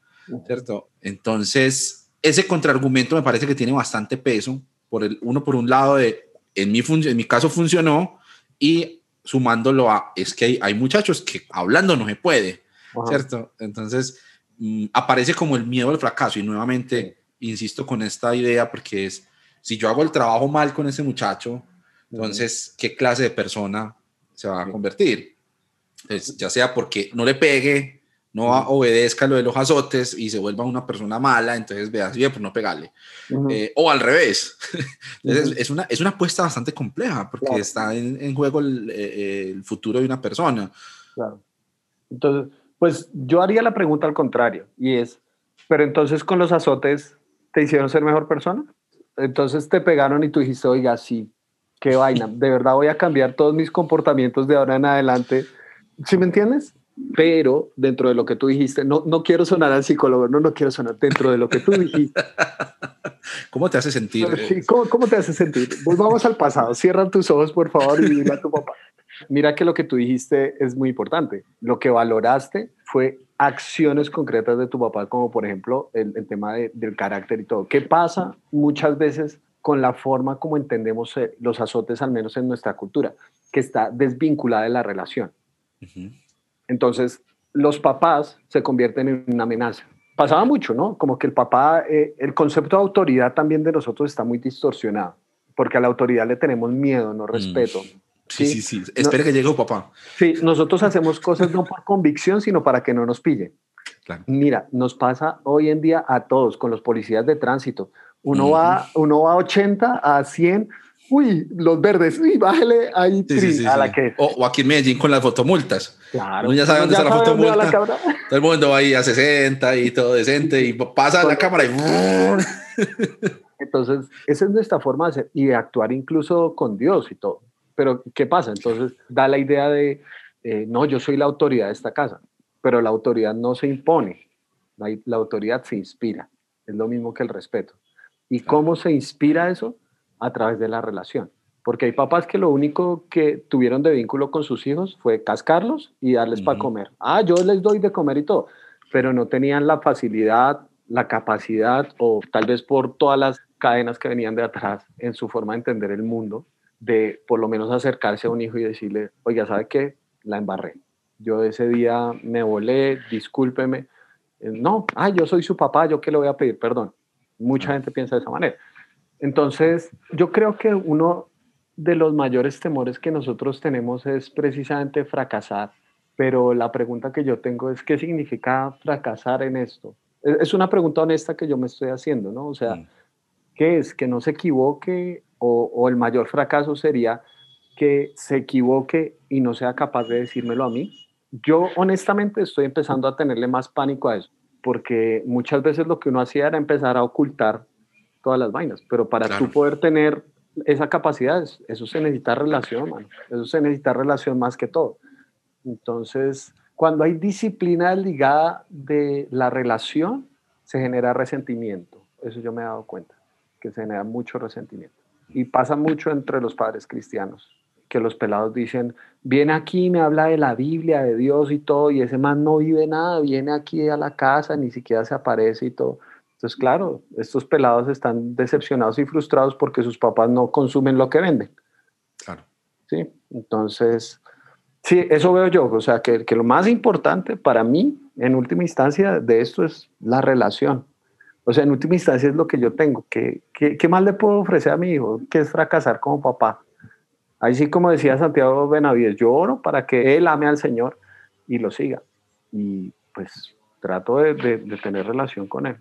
[SPEAKER 1] ¿cierto? Entonces, ese contraargumento me parece que tiene bastante peso, por el, uno por un lado de, en mi, en mi caso funcionó, y sumándolo a, es que hay, hay muchachos que hablando no se puede, ¿cierto? Entonces, mm, aparece como el miedo al fracaso y nuevamente insisto con esta idea porque es, si yo hago el trabajo mal con ese muchacho, entonces, ¿qué clase de persona se va a convertir? ya sea porque no le pegue, no obedezca lo de los azotes y se vuelva una persona mala, entonces veas bien, pues no pegarle. Eh, o al revés. entonces, es, una, es una apuesta bastante compleja porque está en, en juego el, eh, el, futuro de una persona.
[SPEAKER 2] Claro. Entonces, pues yo haría la pregunta al contrario y es, pero entonces con los azotes te hicieron ser mejor persona. Entonces te pegaron y tú dijiste, oiga, sí, qué vaina, de verdad voy a cambiar todos mis comportamientos de ahora en adelante. ¿Sí me entiendes? Pero dentro de lo que tú dijiste, no, no quiero sonar al psicólogo, no, no quiero sonar dentro de lo que tú dijiste.
[SPEAKER 1] ¿Cómo te hace sentir?
[SPEAKER 2] Sí, ¿cómo, ¿cómo, te hace sentir? Volvamos al pasado, cierra tus ojos, por favor, y dile a tu papá. Mira que lo que tú dijiste es muy importante. Lo que valoraste fue acciones concretas de tu papá, como por ejemplo el, el tema de, del carácter y todo. ¿Qué pasa muchas veces con la forma como entendemos eh, los azotes, al menos en nuestra cultura, que está desvinculada de la relación? Entonces, los papás se convierten en una amenaza. Pasaba mucho, ¿no? Como que el papá, eh, el concepto de autoridad también de nosotros está muy distorsionado, porque a la autoridad le tenemos miedo, no mm. Respeto.
[SPEAKER 1] Sí, sí, sí. Espera que llegue papá.
[SPEAKER 2] Sí, nosotros hacemos cosas no por convicción, sino para que no nos pille. Mira, nos pasa hoy en día a todos con los policías de tránsito. Uno, va, uno va a 80, a 100, uy, los verdes, uy, bájale ahí
[SPEAKER 1] a la que o, aquí en Medellín con las fotomultas. Claro. Uno ya sabe dónde está la fotomulta. todo el mundo va ahí a 60 y todo decente y pasa la cámara y...
[SPEAKER 2] Entonces, esa es nuestra forma de hacer y de actuar incluso con Dios y todo. Pero, ¿qué pasa? Entonces, da la idea de, eh, no, yo soy la autoridad de esta casa, pero la autoridad no se impone, la, la autoridad se inspira. Es lo mismo que el respeto. ¿Y cómo se inspira eso? A través de la relación. Porque hay papás que lo único que tuvieron de vínculo con sus hijos fue cascarlos y darles para comer. Ah, yo les doy de comer y todo, pero no tenían la facilidad, la capacidad o tal vez por todas las cadenas que venían de atrás en su forma de entender el mundo, de por lo menos acercarse a un hijo y decirle, oiga, ¿sabe qué? La embarré. Yo ese día me volé, discúlpeme. Eh, no, ah, yo soy su papá, yo qué le voy a pedir perdón. Mucha gente piensa de esa manera. Entonces, yo creo que uno de los mayores temores que nosotros tenemos es precisamente fracasar, pero la pregunta que yo tengo es, ¿qué significa fracasar en esto? Es una pregunta honesta que yo me estoy haciendo, ¿no? O sea, mm. ¿qué es? Que no se equivoque o, o, el mayor fracaso sería que se equivoque y no sea capaz de decírmelo a mí. Yo honestamente estoy empezando a tenerle más pánico a eso, porque muchas veces lo que uno hacía era empezar a ocultar todas las vainas, pero para tú poder tener esa capacidad, eso se necesita relación, mano. Eso se necesita relación más que todo. Entonces, cuando hay disciplina ligada de la relación, se genera resentimiento. Eso yo me he dado cuenta, que se genera mucho resentimiento. Y pasa mucho entre los padres cristianos, que los pelados dicen, viene aquí, me habla de la Biblia, de Dios y todo, y ese man no vive nada, viene aquí a la casa, ni siquiera se aparece y todo. Entonces, claro, estos pelados están decepcionados y frustrados porque sus papás no consumen lo que venden.
[SPEAKER 1] Claro.
[SPEAKER 2] Sí, entonces, sí, eso veo yo. O sea, que, que lo más importante para mí, en última instancia, de esto es la relación. O sea, en última instancia es lo que yo tengo. ¿Qué, qué, qué más le puedo ofrecer a mi hijo? Que es fracasar como papá. Ahí sí, como decía Santiago Benavides, yo oro para que él ame al Señor y lo siga. Y pues trato de, de, de tener relación con él.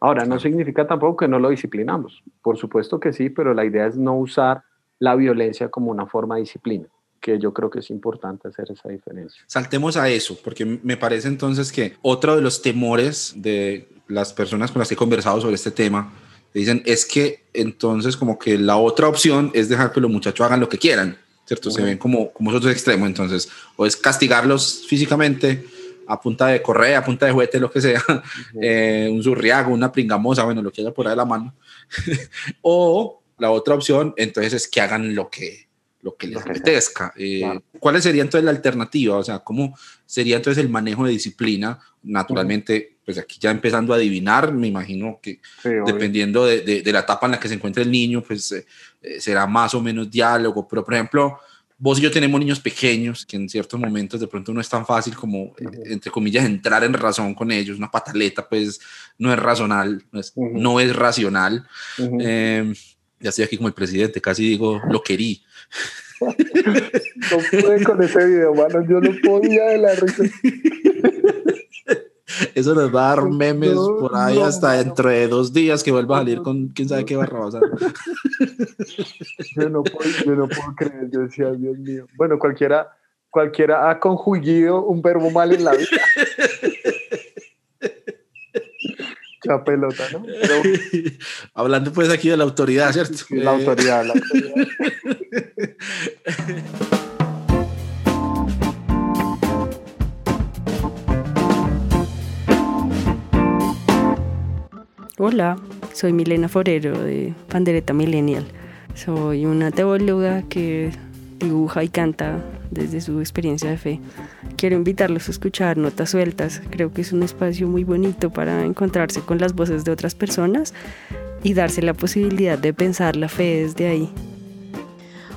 [SPEAKER 2] Ahora, no significa tampoco que no lo disciplinamos. Por supuesto que sí, pero la idea es no usar la violencia como una forma de disciplina, que yo creo que es importante hacer esa diferencia.
[SPEAKER 1] Saltemos a eso, porque me parece entonces que otro de los temores de las personas con las que he conversado sobre este tema dicen es que entonces como que la otra opción es dejar que los muchachos hagan lo que quieran, ¿cierto? Se ven como, como esos dos extremos, entonces, o es castigarlos físicamente a punta de correa, a punta de juguete, lo que sea, eh, un zurriago, una pringamosa, bueno, lo que haya por ahí de la mano. o la otra opción, entonces, es que hagan lo que, lo que les apetezca. Eh, ¿Cuál sería entonces la alternativa? O sea, ¿cómo sería entonces el manejo de disciplina? Naturalmente, pues aquí ya empezando a adivinar, me imagino que dependiendo de, de, la etapa en la que se encuentre el niño, pues eh, será más o menos diálogo, pero por ejemplo, vos y yo tenemos niños pequeños que en ciertos momentos de pronto no es tan fácil como, entre comillas, entrar en razón con ellos. Una pataleta, pues, no es racional, no es, no es racional. Em, ya estoy aquí como el presidente, casi digo, lo querí.
[SPEAKER 2] no pude con ese video, mano, yo no podía de la risa.
[SPEAKER 1] Eso nos va a dar memes por ahí hasta dentro de dos días que vuelva a salir con quién sabe qué barra
[SPEAKER 2] yo, no puedo, yo no puedo creer, yo decía, Dios mío. Bueno, cualquiera, cualquiera ha conjugido un verbo mal en la vida. La pelota, ¿no?
[SPEAKER 1] Hablando pues aquí de la autoridad, ¿cierto?
[SPEAKER 2] La autoridad, la autoridad.
[SPEAKER 3] Hola, soy Milena Forero de Pandereta Millennial. Soy una teóloga que dibuja y canta desde su experiencia de fe. Quiero invitarlos a escuchar Notas Sueltas. Creo que es un espacio muy bonito para encontrarse con las voces de otras personas y darse la posibilidad de pensar la fe desde ahí.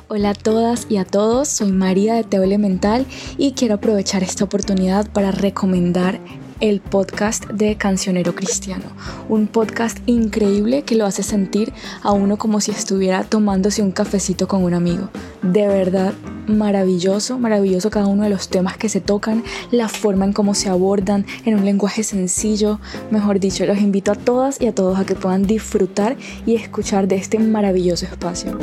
[SPEAKER 4] Hola a todas y a todos, soy María de Teo Elemental y quiero aprovechar esta oportunidad para recomendar el podcast de Cancionero Cristiano, un podcast increíble que lo hace sentir a uno como si estuviera tomándose un cafecito con un amigo. De verdad, maravilloso, maravilloso cada uno de los temas que se tocan, la forma en cómo se abordan, en un lenguaje sencillo. Mejor dicho, los invito a todas y a todos a que puedan disfrutar y escuchar de este maravilloso espacio.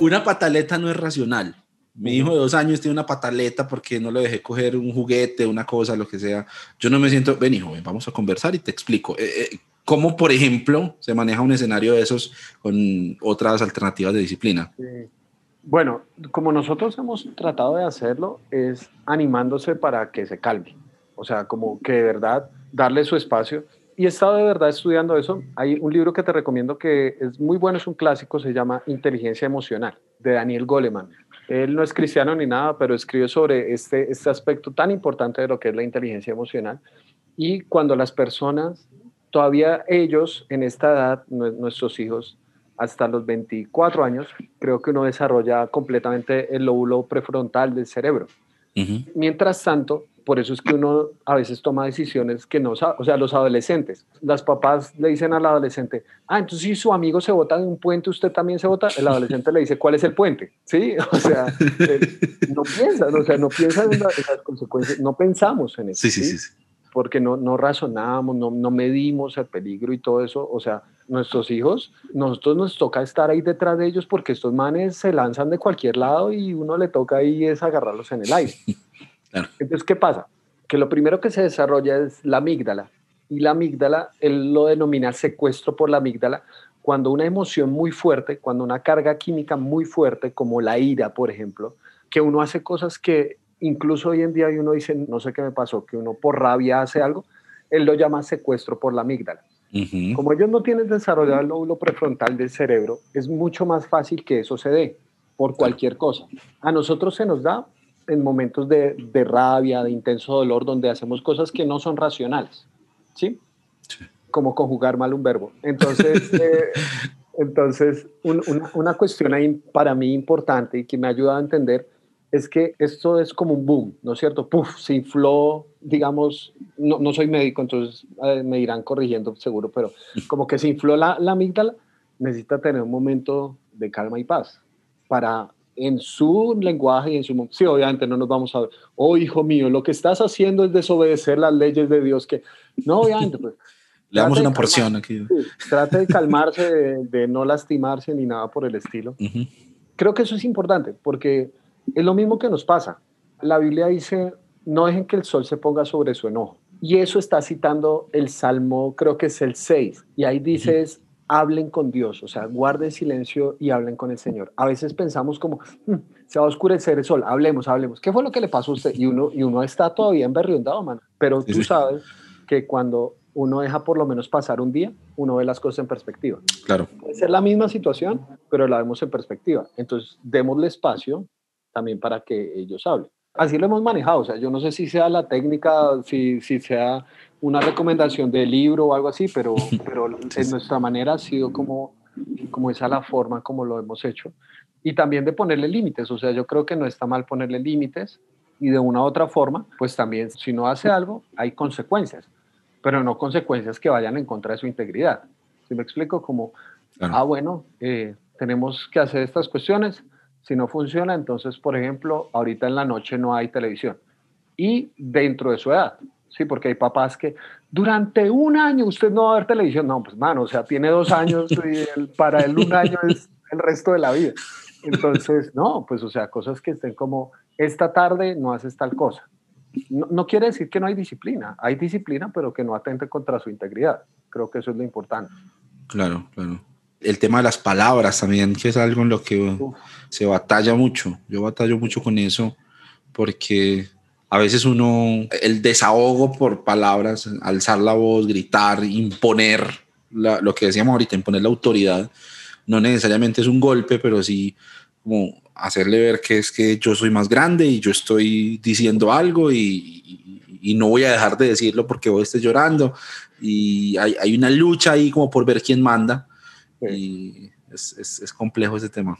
[SPEAKER 1] Una pataleta no es racional Mi hijo de dos años tiene una pataleta porque no le dejé coger un juguete, una cosa, lo que sea. Yo no me siento, ven hijo, vamos a conversar y te explico. Eh, eh, ¿Cómo, por ejemplo, se maneja un escenario de esos con otras alternativas de disciplina?
[SPEAKER 2] Bueno, como nosotros hemos tratado de hacerlo, es animándose para que se calme. O sea, como que de verdad darle su espacio. Y he estado de verdad estudiando eso. Hay un libro que te recomiendo que es muy bueno, es un clásico, se llama Inteligencia Emocional, de Daniel Goleman. Él no es cristiano ni nada, pero escribe sobre este, este aspecto tan importante de lo que es la inteligencia emocional. Y cuando las personas, todavía ellos en esta edad, nuestros hijos, hasta los 24 años, creo que uno desarrolla completamente el lóbulo prefrontal del cerebro. Mientras tanto, por eso es que uno a veces toma decisiones que no sabe, o sea, los adolescentes, las papás le dicen al adolescente, ah, entonces si su amigo se bota de un puente, usted también se bota, el adolescente le dice, ¿cuál es el puente? Sí, o sea, no piensan, o sea, no piensan en, las consecuencias, no pensamos en eso.
[SPEAKER 1] Sí, sí, sí. sí.
[SPEAKER 2] Porque no, no razonamos, no, no medimos el peligro y todo eso, o sea, nuestros hijos, nosotros nos toca estar ahí detrás de ellos porque estos manes se lanzan de cualquier lado y uno le toca ahí es agarrarlos en el aire. Entonces, ¿qué pasa? Que lo primero que se desarrolla es la amígdala. Y la amígdala, él lo denomina secuestro por la amígdala, cuando una emoción muy fuerte, cuando una carga química muy fuerte, como la ira, por ejemplo, que uno hace cosas que incluso hoy en día uno dice, no sé qué me pasó, que uno por rabia hace algo, él lo llama secuestro por la amígdala. Como ellos no tienen desarrollado el lóbulo prefrontal del cerebro, es mucho más fácil que eso se dé por cualquier cosa. A nosotros se nos da en momentos de, de, rabia, de intenso dolor, donde hacemos cosas que no son racionales, ¿sí? Como conjugar mal un verbo. Entonces, eh, entonces una, una, cuestión ahí para mí importante y que me ha ayudado a entender es que esto es como un boom, ¿no es cierto? Puf, se infló, digamos, no, no soy médico, entonces eh, me irán corrigiendo seguro, pero como que se infló la, la amígdala, necesita tener un momento de calma y paz para en su lenguaje y en su... Sí, obviamente no nos vamos a ver, oh hijo mío, lo que estás haciendo es desobedecer las leyes de Dios, que no, obviamente, pues...
[SPEAKER 1] Le damos una porción aquí.
[SPEAKER 2] trate de calmarse, de, no lastimarse ni nada por el estilo. Creo que eso es importante porque es lo mismo que nos pasa. La Biblia dice, no dejen que el sol se ponga sobre su enojo. Y eso está citando el Salmo, creo que es el 6. Y ahí dices, hablen con Dios, o sea, guarden silencio y hablen con el Señor. A veces pensamos como, mm, se va a oscurecer el sol, hablemos, hablemos. ¿Qué fue lo que le pasó a usted? Y uno, y uno está todavía emberriondado, mano. Pero tú sabes que cuando uno deja por lo menos pasar un día, uno ve las cosas en perspectiva.
[SPEAKER 1] Claro.
[SPEAKER 2] Puede ser la misma situación, pero la vemos en perspectiva. Entonces, démosle espacio también para que ellos hablen. Así lo hemos manejado, o sea, yo no sé si sea la técnica, si, si sea una recomendación de libro o algo así, pero, pero en nuestra manera ha sido como, como esa la forma como lo hemos hecho. Y también de ponerle límites, o sea, yo creo que no está mal ponerle límites y de una u otra forma, pues también si no hace algo, hay consecuencias, pero no consecuencias que vayan en contra de su integridad. Si me explico? Como, ah, bueno, eh, tenemos que hacer estas cuestiones, si no funciona, entonces, por ejemplo, ahorita en la noche no hay televisión. Y dentro de su edad, Sí, porque hay papás que durante un año usted no va a ver televisión. No, pues mano, o sea, tiene dos años y para él un año es el resto de la vida. Entonces, no, pues o sea, cosas que estén como, esta tarde no haces tal cosa. No, no, quiere decir que no hay disciplina. Hay disciplina, pero que no atente contra su integridad. Creo que eso es lo importante.
[SPEAKER 1] Claro, claro. El tema de las palabras también, que es algo en lo que se batalla mucho. Yo batallo mucho con eso porque a veces uno, el desahogo por palabras, alzar la voz, gritar, imponer lo que decíamos ahorita, imponer la autoridad, no necesariamente es un golpe, pero sí como hacerle ver que es que yo soy más grande y yo estoy diciendo algo y, no voy a dejar de decirlo porque vos estés llorando. Y hay, hay, una lucha ahí como por ver quién manda. Y es, es, complejo ese tema.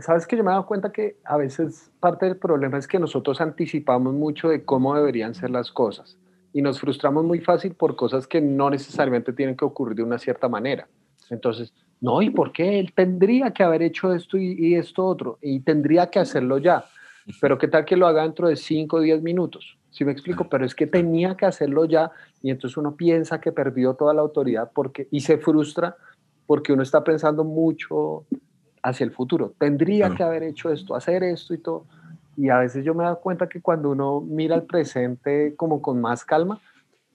[SPEAKER 2] Sabes que yo me he dado cuenta que a veces parte del problema es que nosotros anticipamos mucho de cómo deberían ser las cosas y nos frustramos muy fácil por cosas que no necesariamente tienen que ocurrir de una cierta manera. Entonces, no, ¿y por qué? Él tendría que haber hecho esto y, y esto otro y tendría que hacerlo ya. Pero qué tal que lo haga dentro de 5 o 10 minutos. Si me explico, pero es que tenía que hacerlo ya y entonces uno piensa que perdió toda la autoridad porque y se frustra porque uno está pensando mucho hacia el futuro. Tendría que haber hecho esto, hacer esto y todo. y a veces yo me he dado cuenta que cuando uno mira el presente como con más calma,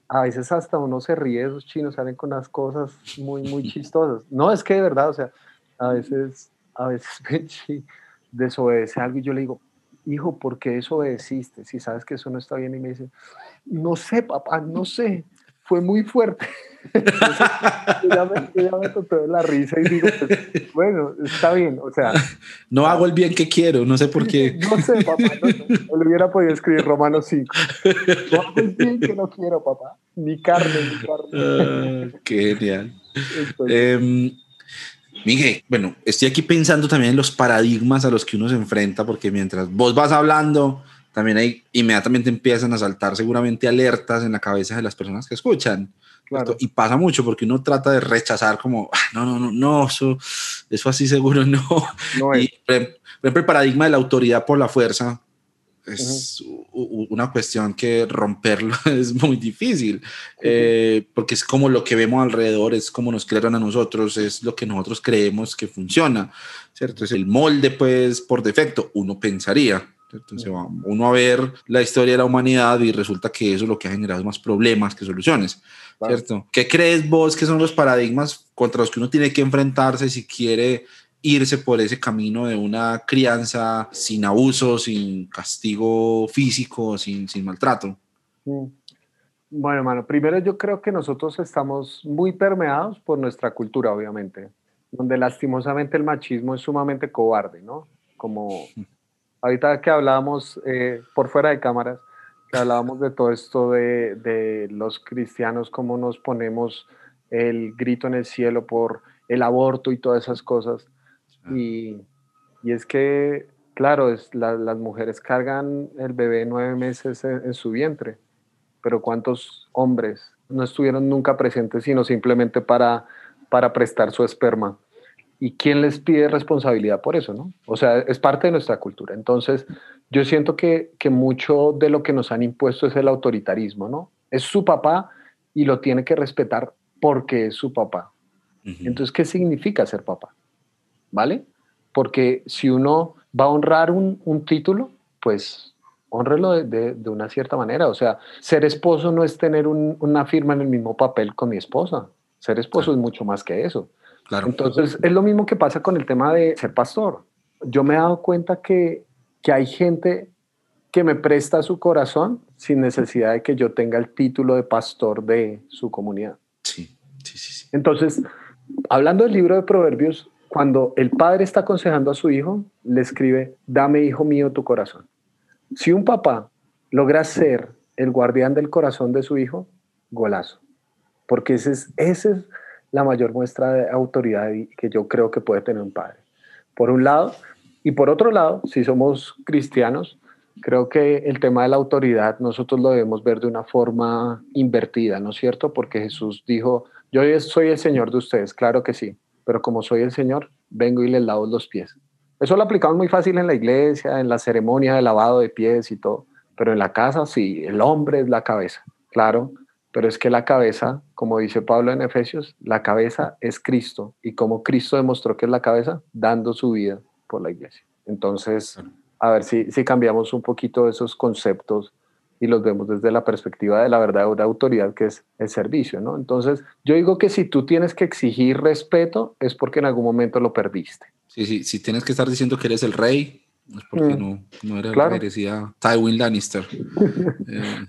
[SPEAKER 2] a veces hasta uno se ríe, esos chinos salen con unas cosas muy, muy chistosas. No, es que de verdad, o sea, a veces, a veces Benji desobedece algo y yo le digo, hijo, ¿por qué desobedeciste? Si sabes que eso no está bien y me dice, no sé, papá, no sé, fue muy fuerte. ya me, ya me la risa y digo, pues, bueno, está bien, o sea.
[SPEAKER 1] No hago el bien que quiero, no sé por qué.
[SPEAKER 2] No sé, papá, no, le hubiera podido escribir Romanos 5. No hago el bien que no quiero, papá, ni carne, ni carne.
[SPEAKER 1] Ah, qué genial. Em, Miguel, bueno, estoy aquí pensando también en los paradigmas a los que uno se enfrenta, porque mientras vos vas hablando, también hay inmediatamente empiezan a saltar seguramente alertas en la cabeza de las personas que escuchan. Y pasa mucho porque uno trata de rechazar como, ah, no, no, no, no, eso, eso así seguro no. y, por ejemplo, el paradigma de la autoridad por la fuerza es una cuestión que romperlo es muy difícil, eh, porque es como lo que vemos alrededor, es como nos crearon a nosotros, es lo que nosotros creemos que funciona, ¿cierto? Es el molde, pues, por defecto, uno pensaría. Entonces va uno a ver la historia de la humanidad y resulta que eso es lo que ha generado más problemas que soluciones, ¿cierto? ¿Qué crees vos que son los paradigmas contra los que uno tiene que enfrentarse si quiere irse por ese camino de una crianza sin abuso, sin castigo físico, sin, sin maltrato?
[SPEAKER 2] Mm. Bueno, hermano, primero yo creo que nosotros estamos muy permeados por nuestra cultura, obviamente, donde lastimosamente el machismo es sumamente cobarde, ¿no? Como ahorita que hablábamos eh, por fuera de cámaras, que hablábamos de todo esto de, de los cristianos, cómo nos ponemos el grito en el cielo por el aborto y todas esas cosas. Y, y es que, claro, es, las mujeres cargan el bebé nueve meses en, su vientre, pero ¿cuántos hombres no estuvieron nunca presentes sino simplemente para, para prestar su esperma? ¿Y quién les pide responsabilidad por eso? ¿no? O sea, es parte de nuestra cultura. Entonces, yo siento que, que mucho de lo que nos han impuesto es el autoritarismo, ¿no? Es su papá y lo tiene que respetar porque es su papá. Entonces, ¿qué significa ser papá? ¿vale? Porque si uno va a honrar un, título, pues honrelo de, una cierta manera. O sea, ser esposo no es tener una firma en el mismo papel con mi esposa. Ser esposo es mucho más que eso. Claro. Entonces, es lo mismo que pasa con el tema de ser pastor. Yo me he dado cuenta que, que hay gente que me presta su corazón sin necesidad de que yo tenga el título de pastor de su comunidad.
[SPEAKER 1] Sí, sí, sí. sí.
[SPEAKER 2] Entonces, hablando del libro de Proverbios, cuando el padre está aconsejando a su hijo, le escribe, dame hijo mío tu corazón. Si un papá logra ser el guardián del corazón de su hijo, golazo. Porque esa es, ese es la mayor muestra de autoridad que yo creo que puede tener un padre. Por un lado, y por otro lado, si somos cristianos, creo que el tema de la autoridad nosotros lo debemos ver de una forma invertida, ¿no es cierto? Porque Jesús dijo, yo soy el Señor de ustedes, claro que sí, pero como soy el Señor, vengo y les lavo los pies. Eso lo aplicamos muy fácil en la iglesia, en la ceremonia de lavado de pies y todo, pero en la casa sí, el hombre es la cabeza, claro, pero es que la cabeza, como dice Pablo en Efesios, la cabeza es Cristo y como Cristo demostró que es la cabeza, dando su vida por la iglesia. Entonces, a ver si, si cambiamos un poquito esos conceptos y los vemos desde la perspectiva de la verdadera autoridad que es el servicio, ¿no? Entonces, yo digo que si tú tienes que exigir respeto es porque en algún momento lo perdiste.
[SPEAKER 1] Sí, sí, si tienes que estar diciendo que eres el rey, es porque mm. no, no eres claro. merecía Tywin Lannister, eh,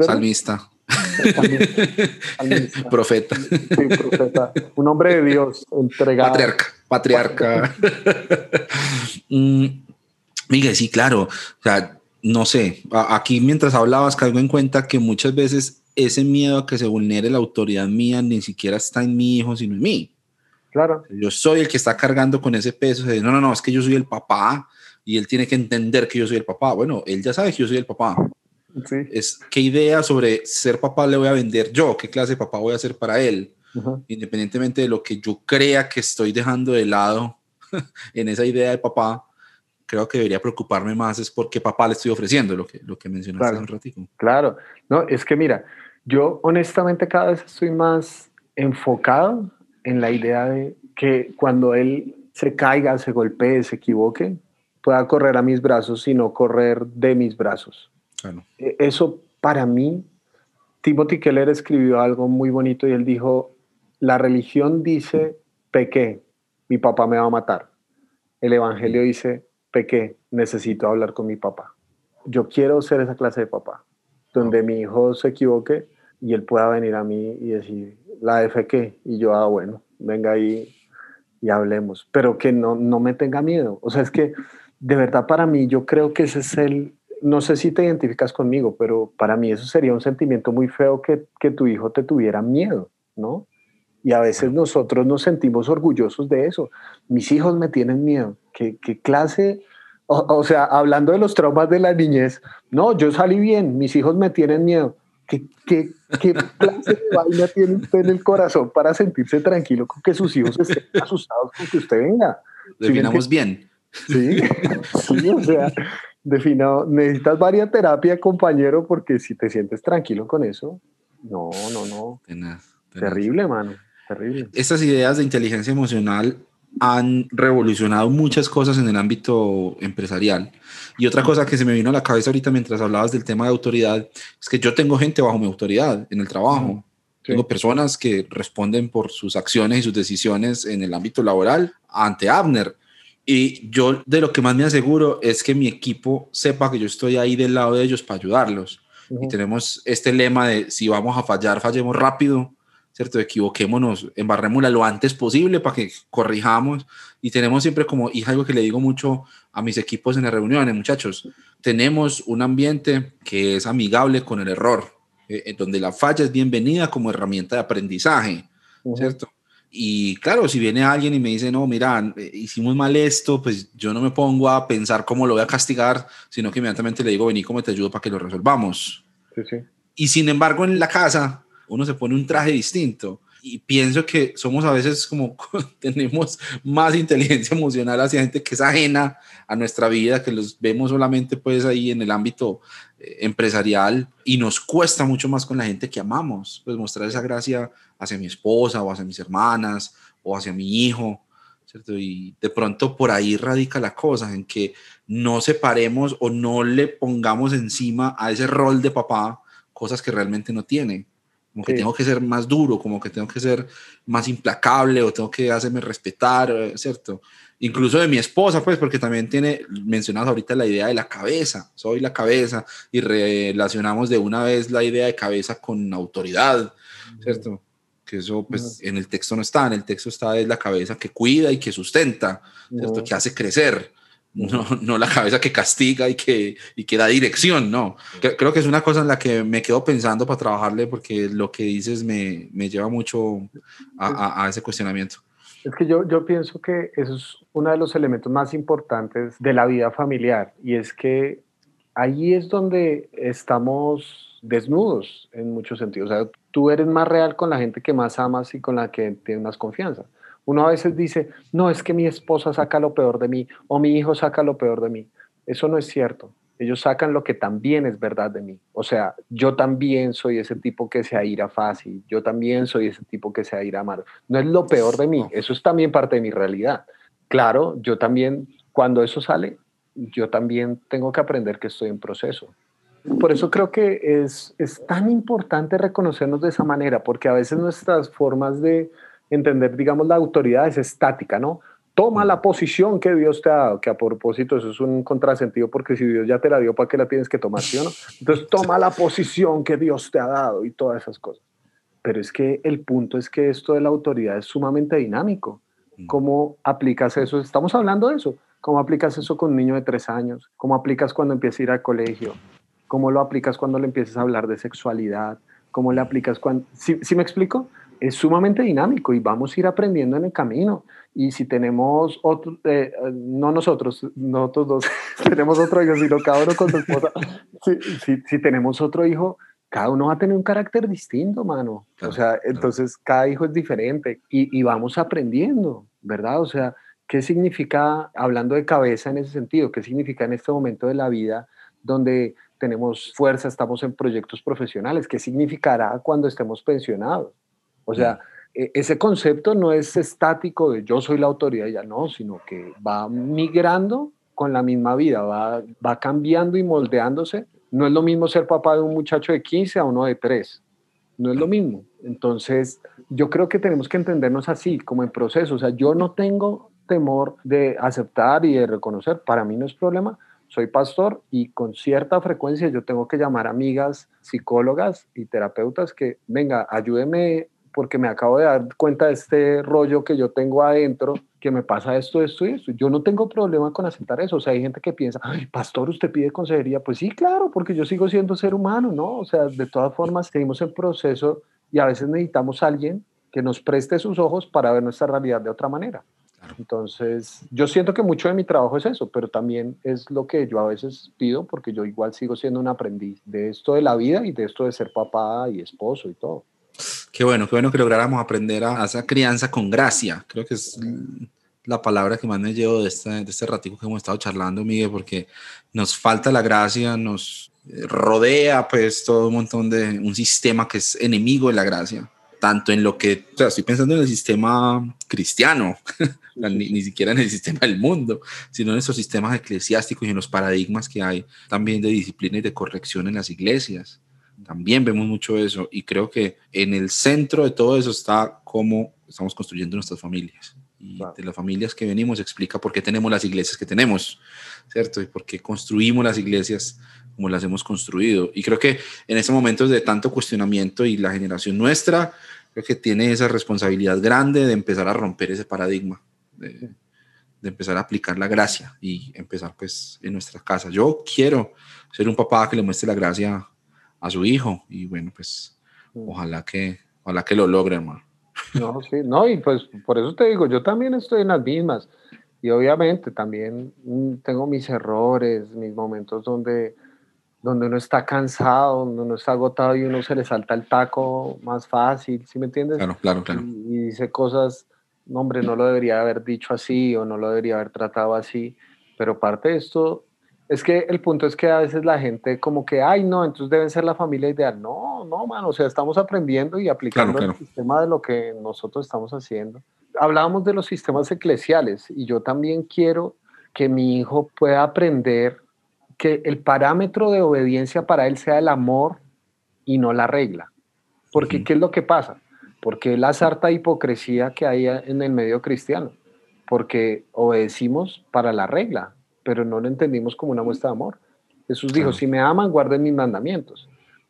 [SPEAKER 1] salmista. profeta.
[SPEAKER 2] Sí, profeta. Un hombre de Dios, entregado.
[SPEAKER 1] Patriarca, patriarca. mm, Miguel, sí, claro. O sea, no sé, aquí mientras hablabas caigo en cuenta que muchas veces ese miedo a que se vulnere la autoridad mía ni siquiera está en mi hijo, sino en mí.
[SPEAKER 2] Claro.
[SPEAKER 1] Yo soy el que está cargando con ese peso no, no, no, es que yo soy el papá y él tiene que entender que yo soy el papá. Bueno, él ya sabe que yo soy el papá. Sí. Es qué idea sobre ser papá le voy a vender yo, qué clase de papá voy a hacer para él, independientemente de lo que yo crea que estoy dejando de lado en esa idea de papá creo que debería preocuparme más es porque papá le estoy ofreciendo, lo que, lo que mencionaste
[SPEAKER 2] claro,
[SPEAKER 1] hace un ratito.
[SPEAKER 2] Claro, no, es que mira, yo honestamente cada vez estoy más enfocado en la idea de que cuando él se caiga, se golpee, se equivoque, pueda correr a mis brazos, sino correr de mis brazos. E, eso para mí, Timothy Keller escribió algo muy bonito y él dijo, la religión dice, pequé, mi papá me va a matar. El Evangelio dice, pequé, necesito hablar con mi papá. Yo quiero ser esa clase de papá, donde mi hijo se equivoque y él pueda venir a mí y decir, la F qué, y yo, ah, bueno, venga ahí y hablemos, pero que no, no me tenga miedo. O sea, es que de verdad para mí yo creo que ese es el, no sé si te identificas conmigo, pero para mí eso sería un sentimiento muy feo que, que tu hijo te tuviera miedo, ¿no? Y a veces nosotros nos sentimos orgullosos de eso. Mis hijos me tienen miedo. ¿Qué, qué clase? O, sea, hablando de los traumas de la niñez, no, yo salí bien, mis hijos me tienen miedo. ¿Qué, qué, qué clase de vaina tiene usted en el corazón para sentirse tranquilo con que sus hijos estén asustados con que usted venga?
[SPEAKER 1] Definamos bien.
[SPEAKER 2] Sí, sí, o sea, definado, necesitas varias terapia, compañero, porque si te sientes tranquilo con eso, no, no, no. Terrible, mano. Terrible.
[SPEAKER 1] Estas ideas de inteligencia emocional han revolucionado muchas cosas en el ámbito empresarial. Y otra cosa que se me vino a la cabeza ahorita mientras hablabas del tema de autoridad es que yo tengo gente bajo mi autoridad en el trabajo. Tengo personas que responden por sus acciones y sus decisiones en el ámbito laboral ante Abner. Y yo de lo que más me aseguro es que mi equipo sepa que yo estoy ahí del lado de ellos para ayudarlos. Y tenemos este lema de si vamos a fallar, fallemos rápido ¿cierto? Equivoquémonos, embarrémosla lo antes posible para que corrijamos. Y tenemos siempre como, y algo que le digo mucho a mis equipos en las reuniones, muchachos, tenemos un ambiente que es amigable con el error, eh, en donde la falla es bienvenida como herramienta de aprendizaje, ¿cierto? Y claro, si viene alguien y me dice, no, mira, eh, hicimos mal esto, pues yo no me pongo a pensar cómo lo voy a castigar, sino que inmediatamente le digo, vení, ¿cómo te ayudo para que lo resolvamos? Sí, sí. Y sin embargo, en la casa, uno se pone un traje distinto. Y pienso que somos a veces como tenemos más inteligencia emocional hacia gente que es ajena a nuestra vida, que los vemos solamente pues ahí en el ámbito eh, empresarial y nos cuesta mucho más con la gente que amamos, pues mostrar esa gracia hacia mi esposa o hacia mis hermanas o hacia mi hijo, ¿cierto? Y de pronto por ahí radica la cosa, en que no separemos o no le pongamos encima a ese rol de papá cosas que realmente no tiene como que tengo que ser más duro, como que tengo que ser más implacable o tengo que hacerme respetar, eh, ¿cierto? Incluso de mi esposa, pues, porque también tiene, mencionado ahorita la idea de la cabeza, soy la cabeza, y relacionamos de una vez la idea de cabeza con autoridad, ¿cierto? Que eso, pues, en el texto no está, en el texto está es la cabeza que cuida y que sustenta, ¿cierto? Que hace crecer no, no la cabeza que castiga y que, y que da dirección, no. Creo que es una cosa en la que me quedo pensando para trabajarle porque lo que dices me, me lleva mucho a, a, ese cuestionamiento.
[SPEAKER 2] Es que yo, yo pienso que eso es uno de los elementos más importantes de la vida familiar y es que ahí es donde estamos desnudos en muchos sentidos. O sea, tú eres más real con la gente que más amas y con la que tienes más confianza. Uno a veces dice, no, es que mi esposa saca lo peor de mí o mi hijo saca lo peor de mí. Eso no es cierto. Ellos sacan lo que también es verdad de mí. O sea, yo también soy ese tipo que se aira fácil. Yo también soy ese tipo que se aira mal. No es lo peor de mí. Eso es también parte de mi realidad. Claro, yo también, cuando eso sale, yo también tengo que aprender que estoy en proceso. Por eso creo que es, es tan importante reconocernos de esa manera, porque a veces nuestras formas de, entender, digamos, la autoridad es estática, ¿no? Toma la posición que Dios te ha dado, que a propósito eso es un contrasentido porque si Dios ya te la dio, ¿para qué la tienes que tomar, ¿sí o no? Entonces toma la posición que Dios te ha dado y todas esas cosas. Pero es que el punto es que esto de la autoridad es sumamente dinámico. Mm. ¿Cómo aplicas eso? Estamos hablando de eso. ¿Cómo aplicas eso con un niño de tres años? ¿Cómo aplicas cuando empieza a ir al colegio? ¿Cómo lo aplicas cuando le empiezas a hablar de sexualidad? ¿Cómo le aplicas cuando... ¿Sí, ¿sí me explico? Es sumamente dinámico y vamos a ir aprendiendo en el camino. Y si tenemos otro, eh, no nosotros, nosotros dos, tenemos otro hijo, sino cada uno con su esposa, si, si, tenemos otro hijo, cada uno va a tener un carácter distinto, mano. o sea, entonces cada hijo es diferente y, y vamos aprendiendo, ¿verdad? O sea, ¿qué significa, hablando de cabeza en ese sentido, qué significa en este momento de la vida donde tenemos fuerza, estamos en proyectos profesionales? ¿Qué significará cuando estemos pensionados? O sea, e, ese concepto no es estático de yo soy la autoridad ya no, sino que va migrando con la misma vida, va, va cambiando y moldeándose. No es lo mismo ser papá de un muchacho de 15 a uno de 3. No es lo mismo. Entonces, yo creo que tenemos que entendernos así, como en proceso. O sea, yo no tengo temor de aceptar y de reconocer. Para mí no es problema. Soy pastor y con cierta frecuencia yo tengo que llamar amigas psicólogas y terapeutas que, venga, ayúdeme porque me acabo de dar cuenta de este rollo que yo tengo adentro, que me pasa esto, esto y esto. Yo no tengo problema con aceptar eso. O sea, hay gente que piensa, ay, pastor, usted pide consejería. Pues sí, claro, porque yo sigo siendo ser humano, ¿no? O sea, de todas formas, seguimos en proceso y a veces necesitamos a alguien que nos preste sus ojos para ver nuestra realidad de otra manera. Entonces, yo siento que mucho de mi trabajo es eso, pero también es lo que yo a veces pido porque yo igual sigo siendo un aprendiz de esto de la vida y de esto de ser papá y esposo y todo.
[SPEAKER 1] Qué bueno, qué bueno que lográramos aprender a, esa crianza con gracia. Creo que es la palabra que más me llevo de este, de este ratico que hemos estado charlando, Miguel, porque nos falta la gracia, nos rodea pues todo un montón de un sistema que es enemigo de la gracia tanto en lo que, o sea, estoy pensando en el sistema cristiano, ni, siquiera en el sistema del mundo, sino en esos sistemas eclesiásticos y en los paradigmas que hay también de disciplina y de corrección en las iglesias. También vemos mucho eso y creo que en el centro de todo eso está cómo estamos construyendo nuestras familias. Y de las familias que venimos explica por qué tenemos las iglesias que tenemos, ¿cierto? Y por qué construimos las iglesias como las hemos construido. Y creo que en ese momento de tanto cuestionamiento y la generación nuestra, creo que tiene esa responsabilidad grande de empezar a romper ese paradigma, de, empezar a aplicar la gracia y empezar pues en nuestra casa. Yo quiero ser un papá que le muestre la gracia a su hijo y bueno, pues ojalá que, ojalá que lo logre, hermano.
[SPEAKER 2] No, sí, no, y pues por eso te digo, yo también estoy en las mismas. Y obviamente también mm, tengo mis errores, mis momentos donde donde uno está cansado, donde uno está agotado y uno se le salta el taco más fácil, ¿sí me entiendes?
[SPEAKER 1] Claro, claro, claro.
[SPEAKER 2] Y, dice cosas, no, hombre, no lo debería haber dicho así o no lo debería haber tratado así, pero parte de esto es que el punto es que a veces la gente como que, ay, no, entonces deben ser la familia ideal. No, no, mano, o sea, estamos aprendiendo y aplicando el sistema de lo que nosotros estamos haciendo. Hablábamos de los sistemas eclesiales y yo también quiero que mi hijo pueda aprender que el parámetro de obediencia para él sea el amor y no la regla. Porque, ¿qué es lo que pasa? Porque la sarta hipocresía que hay en el medio cristiano. Porque obedecimos para la regla, pero no lo entendimos como una muestra de amor. Jesús dijo, si me aman, guarden mis mandamientos.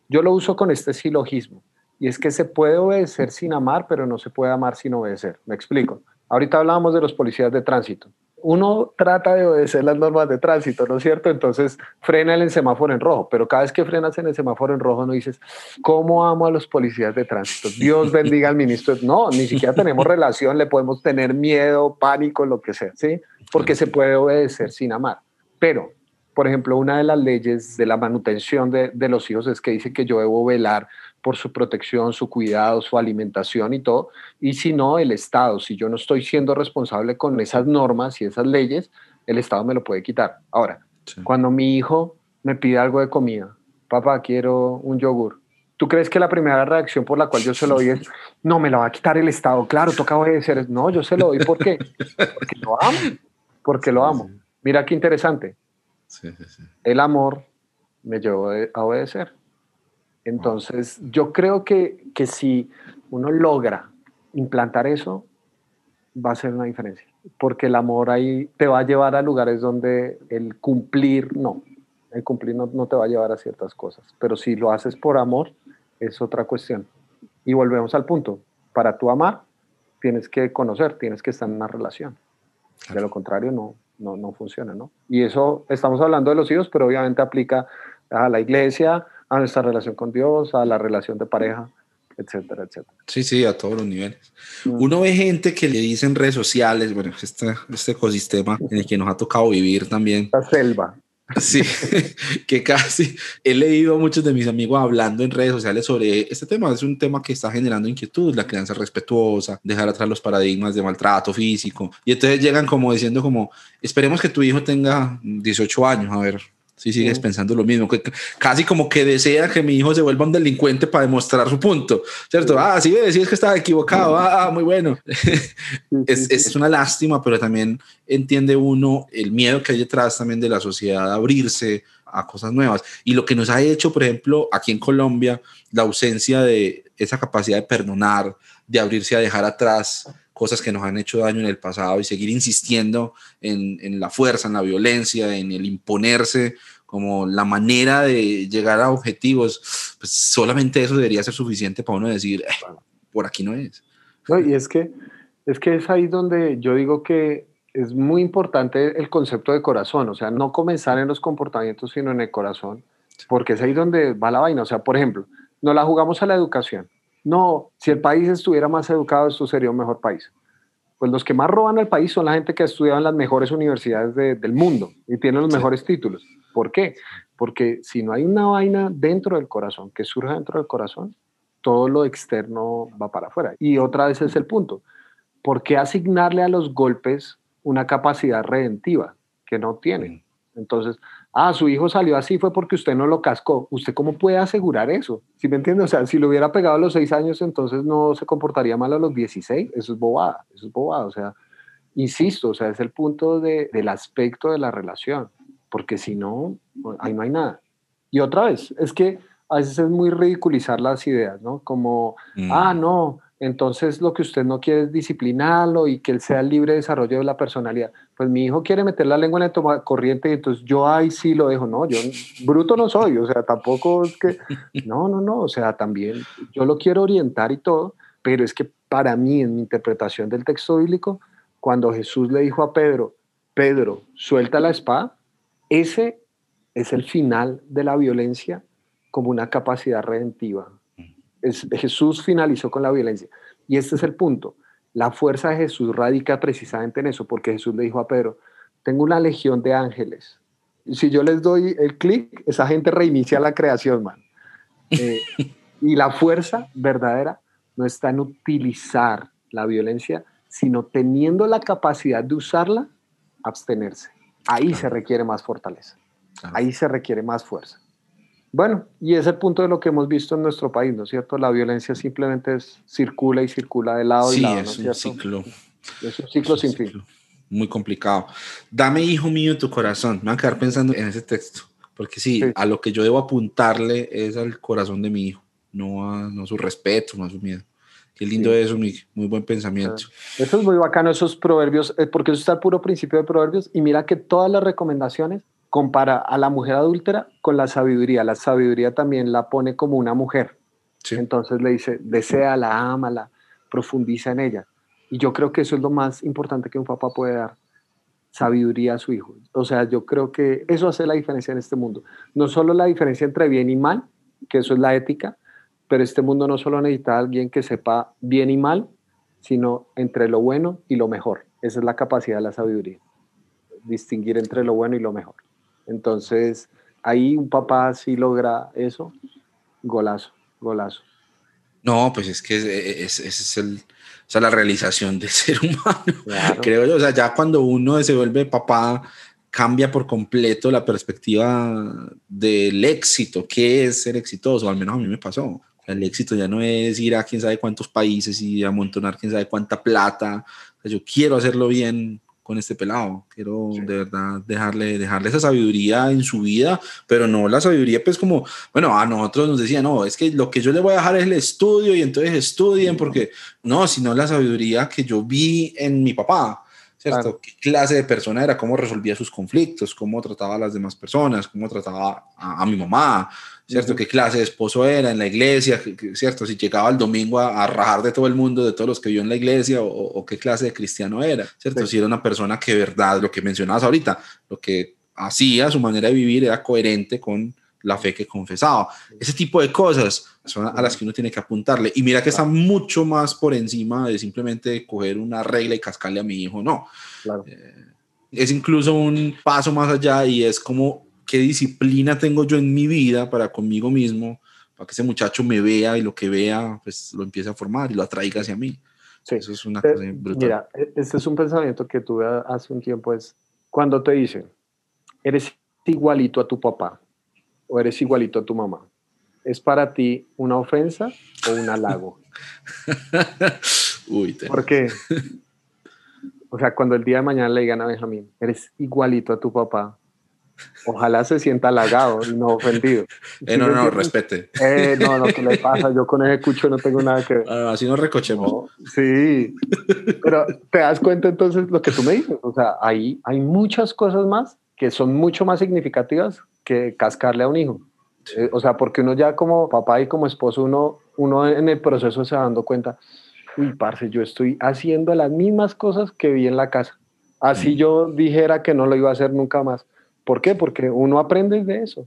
[SPEAKER 2] Yo lo uso con este silogismo. Y es que se puede obedecer sin amar, pero no se puede amar sin obedecer. Me explico. Ahorita hablábamos de los policías de tránsito uno trata de obedecer las normas de tránsito, ¿no es cierto? Entonces frena en el semáforo en rojo, pero cada vez que frenas en el semáforo en rojo no dices, ¿cómo amo a los policías de tránsito? Dios bendiga al ministro. No, ni siquiera tenemos relación, le podemos tener miedo, pánico, lo que sea, ¿sí? Porque se puede obedecer sin amar. Pero, por ejemplo, una de las leyes de la manutención de, de los hijos es que dice que yo debo velar por su protección, su cuidado, su alimentación y todo. Y si no, el Estado, si yo no estoy siendo responsable con esas normas y esas leyes, el Estado me lo puede quitar. Ahora, cuando mi hijo me pide algo de comida, papá, quiero un yogur. ¿Tú crees que la primera reacción por la cual yo se lo doy es, no, me lo va a quitar el Estado? Claro, toca obedecer. No, yo se lo doy ¿por qué? porque lo amo. Porque lo amo. Mira qué interesante. El amor me llevó a obedecer. Entonces, yo creo que, que si uno logra implantar eso, va a ser una diferencia, porque el amor ahí te va a llevar a lugares donde el cumplir no, el cumplir no, no, te va a llevar a ciertas cosas, pero si lo haces por amor, es otra cuestión. Y volvemos al punto, para tú amar, tienes que conocer, tienes que estar en una relación. De lo contrario, no, no, no funciona, ¿no? Y eso, estamos hablando de los hijos, pero obviamente aplica a la iglesia, a nuestra relación con Dios, a la relación de pareja, etcétera, etcétera.
[SPEAKER 1] Sí, sí, a todos los niveles. Mm. Uno ve gente que le dice en redes sociales, bueno, este, este ecosistema en el que nos ha tocado vivir también.
[SPEAKER 2] La selva.
[SPEAKER 1] Sí, que casi he leído a muchos de mis amigos hablando en redes sociales sobre este tema. Es un tema que está generando inquietud, la crianza respetuosa, dejar atrás los paradigmas de maltrato físico. Y entonces llegan como diciendo como, esperemos que tu hijo tenga 18 años, a ver, Sí, sigues pensando lo mismo, que casi como que desea que mi hijo se vuelva un delincuente para demostrar su punto, ¿cierto? Ah, sí, sí, es que estaba equivocado, ah, ah muy bueno. es, es, una lástima, pero también entiende uno el miedo que hay detrás también de la sociedad a abrirse a cosas nuevas. Y lo que nos ha hecho, por ejemplo, aquí en Colombia, la ausencia de esa capacidad de perdonar, de abrirse a dejar atrás cosas que nos han hecho daño en el pasado y seguir insistiendo en, en, la fuerza, en la violencia, en el imponerse como la manera de llegar a objetivos, pues solamente eso debería ser suficiente para uno decir, eh, por aquí no es.
[SPEAKER 2] No, y es que, es que es ahí donde yo digo que es muy importante el concepto de corazón, o sea, no comenzar en los comportamientos, sino en el corazón, porque es ahí donde va la vaina. O sea, por ejemplo, no la jugamos a la educación. No, si el país estuviera más educado, esto sería un mejor país. Pues los que más roban al país son la gente que ha estudiado en las mejores universidades del mundo y tienen los mejores títulos. ¿Por qué? Porque si no hay una vaina dentro del corazón, que surja dentro del corazón, todo lo externo va para afuera. Y otra vez es el punto. ¿Por qué asignarle a los golpes una capacidad redentiva que no tienen? Entonces, ah, su hijo salió así fue porque usted no lo cascó. ¿Usted cómo puede asegurar eso? ¿Sí me entiende? O sea, si lo hubiera pegado a los seis años, entonces no se comportaría mal a los 16. Eso es bobada, eso es bobada. O sea, insisto, o sea, es el punto de, del aspecto de la relación, porque si no, ahí no hay nada. Y otra vez, es que a veces es muy ridiculizar las ideas, ¿no? Como, mm. ah, no, entonces lo que usted no quiere es disciplinarlo y que él sea el libre desarrollo de la personalidad. Pues mi hijo quiere meter la lengua en el toma corriente y entonces yo ahí sí lo dejo. No, yo bruto no soy, o sea, tampoco es que, no, no, no, o sea, también yo lo quiero orientar y todo, pero es que para mí, en mi interpretación del texto bíblico, cuando Jesús le dijo a Pedro, Pedro, suelta la espada, ese es el final de la violencia como una capacidad redentiva Jesús finalizó con la violencia. Y este es el punto. La fuerza de Jesús radica precisamente en eso, porque Jesús le dijo a Pedro, tengo una legión de ángeles. Si yo les doy el clic, esa gente reinicia la creación, man. Eh, y la fuerza verdadera no está en utilizar la violencia, sino teniendo la capacidad de usarla, abstenerse. Ahí se requiere más fortaleza. Ahí se requiere más fuerza. Bueno, y es el punto de lo que hemos visto en nuestro país, ¿no es cierto? La violencia simplemente es, circula y circula de lado y lado,
[SPEAKER 1] es un ciclo.
[SPEAKER 2] Es un ciclo sin fin.
[SPEAKER 1] Muy complicado. Dame, hijo mío, tu corazón. Me voy a quedar pensando en ese texto, porque sí, a lo que yo debo apuntarle es al corazón de mi hijo, no a, no su respeto, no a su miedo. Qué lindo eso, Miguel. Muy buen pensamiento.
[SPEAKER 2] Eso es muy bacano, esos proverbios, eh, porque eso está el puro principio de proverbios. Y mira que todas las recomendaciones compara a la mujer adúltera con la sabiduría. La sabiduría también la pone como una mujer. Entonces le dice, deséala, ámala, profundiza en ella. Y yo creo que eso es lo más importante que un papá puede dar, sabiduría a su hijo. O sea, yo creo que eso hace la diferencia en este mundo. No solo la diferencia entre bien y mal, que eso es la ética, pero este mundo no solo necesita a alguien que sepa bien y mal, sino entre lo bueno y lo mejor. Esa es la capacidad de la sabiduría, distinguir entre lo bueno y lo mejor. Entonces, ahí un papá sí logra eso, golazo, golazo.
[SPEAKER 1] No, pues es que esa es, el, la realización del ser humano, creo yo. O sea, ya cuando uno se vuelve papá, cambia por completo la perspectiva del éxito. ¿Qué es ser exitoso? Al menos a mí me pasó. El éxito ya no es ir a quién sabe cuántos países y amontonar quién sabe cuánta plata. yo quiero hacerlo bien con este pelado. Quiero de verdad dejarle, dejarle esa sabiduría en su vida, pero no la sabiduría, pues como, bueno, a nosotros nos decía, no, es que lo que yo le voy a dejar es el estudio y entonces estudien, porque no, sino la sabiduría que yo vi en mi papá. ¿Cierto? ¿Qué clase de persona era? ¿Cómo resolvía sus conflictos? ¿Cómo trataba a las demás personas? ¿Cómo trataba a, a mi mamá? ¿cierto? ¿Qué clase de esposo era en la iglesia? ¿Cierto? Si llegaba el domingo a, rajar de todo el mundo, de todos los que vio en la iglesia, o, qué clase de cristiano era, ¿cierto? Si era una persona que, verdad, lo que mencionabas ahorita, lo que hacía, su manera de vivir era coherente con la fe que confesaba. Ese tipo de cosas son a las que uno tiene que apuntarle. Y mira que está mucho más por encima de simplemente coger una regla y cascarle a mi hijo, no. Eh, es incluso un paso más allá y es como qué disciplina tengo yo en mi vida para conmigo mismo, para que ese muchacho me vea y lo que vea, pues lo empiece a formar y lo atraiga hacia mí. Sí. Eso es una cosa brutal.
[SPEAKER 2] Mira, e, este es un pensamiento que tuve hace un tiempo, es cuando te dicen, eres igualito a tu papá o eres igualito a tu mamá, ¿es para ti una ofensa o un halago?
[SPEAKER 1] Uy, te-
[SPEAKER 2] Porque, o sea, cuando el día de mañana le digan a Benjamín, eres igualito a tu papá, ojalá se sienta halagado y no ofendido.
[SPEAKER 1] Eh,
[SPEAKER 2] ¿Sí
[SPEAKER 1] no, no, respete.
[SPEAKER 2] Eh, no, no, ¿qué le pasa? Yo con ese cucho no tengo nada que ver.
[SPEAKER 1] Ah, así nos recochemos.
[SPEAKER 2] No, sí, pero te das cuenta entonces lo que tú me dices, o sea, ahí hay muchas cosas más que son mucho más significativas que cascarle a un hijo. Eh, o sea, porque uno ya como papá y como esposo, uno, uno en el proceso se va dando cuenta, uy, parce, yo estoy haciendo las mismas cosas que vi en la casa. Así yo dijera que no lo iba a hacer nunca más. ¿Por qué? Porque uno aprende de eso.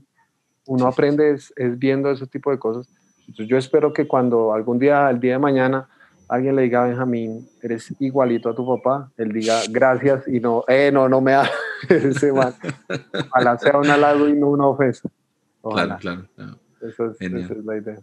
[SPEAKER 2] Uno aprende es, es viendo ese tipo de cosas. Entonces yo espero que cuando algún día, el día de mañana, alguien le diga a Benjamín, eres igualito a tu papá, él diga gracias y no, eh, no, no me da ese man. Ojalá sea un halago y no una ofensa. Ojalá.
[SPEAKER 1] Claro, claro. claro.
[SPEAKER 2] Eso es,
[SPEAKER 1] Genial.
[SPEAKER 2] esa es la idea.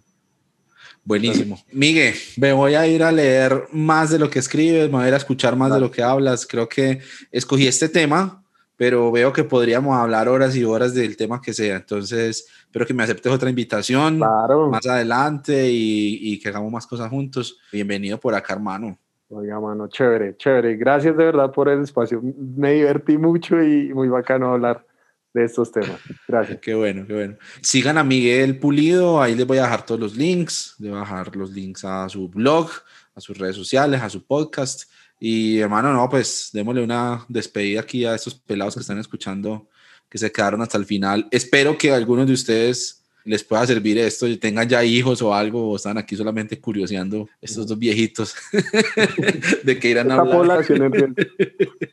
[SPEAKER 1] Buenísimo. Miguel, me voy a ir a leer más de lo que escribes, me voy a ir a escuchar más de lo que hablas. Creo que escogí este tema, pero veo que podríamos hablar horas y horas del tema que sea. Entonces, espero que me aceptes otra invitación
[SPEAKER 2] Claro.
[SPEAKER 1] más adelante y, y que hagamos más cosas juntos. Bienvenido por acá, hermano.
[SPEAKER 2] Oiga, mano, chévere, chévere. Gracias de verdad por el espacio. Me divertí mucho y muy bacano hablar de estos temas. Gracias.
[SPEAKER 1] Qué bueno, qué bueno. Sigan a Miguel Pulido, ahí les voy a dejar todos los links, les voy a dejar los links a su blog, a sus redes sociales, a su podcast. Y hermano, no, pues démosle una despedida aquí a estos pelados que están escuchando, que se quedaron hasta el final. Espero que a algunos de ustedes les pueda servir esto y tengan ya hijos o algo, o están aquí solamente curioseando estos dos viejitos de que irán a hablar.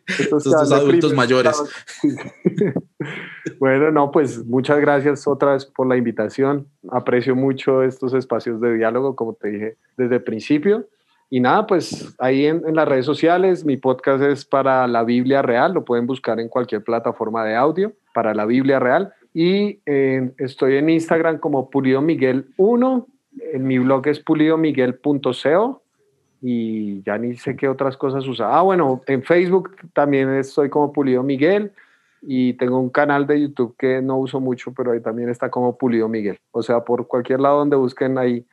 [SPEAKER 2] Estos
[SPEAKER 1] dos adultos mayores.
[SPEAKER 2] bueno, no, pues muchas gracias otra vez por la invitación. Aprecio mucho estos espacios de diálogo, como te dije desde el principio. Y nada, pues ahí en, las redes sociales, mi podcast es para la Biblia Real, lo pueden buscar en cualquier plataforma de audio, para la Biblia Real. Y eh, estoy en Instagram como Pulido Miguel 1, en mi blog es pulidomiguel.co y ya ni sé qué otras cosas usa. Ah, bueno, en Facebook también estoy como Pulido Miguel y tengo un canal de YouTube que no uso mucho, pero ahí también está como Pulido Miguel. O sea, por cualquier lado donde busquen ahí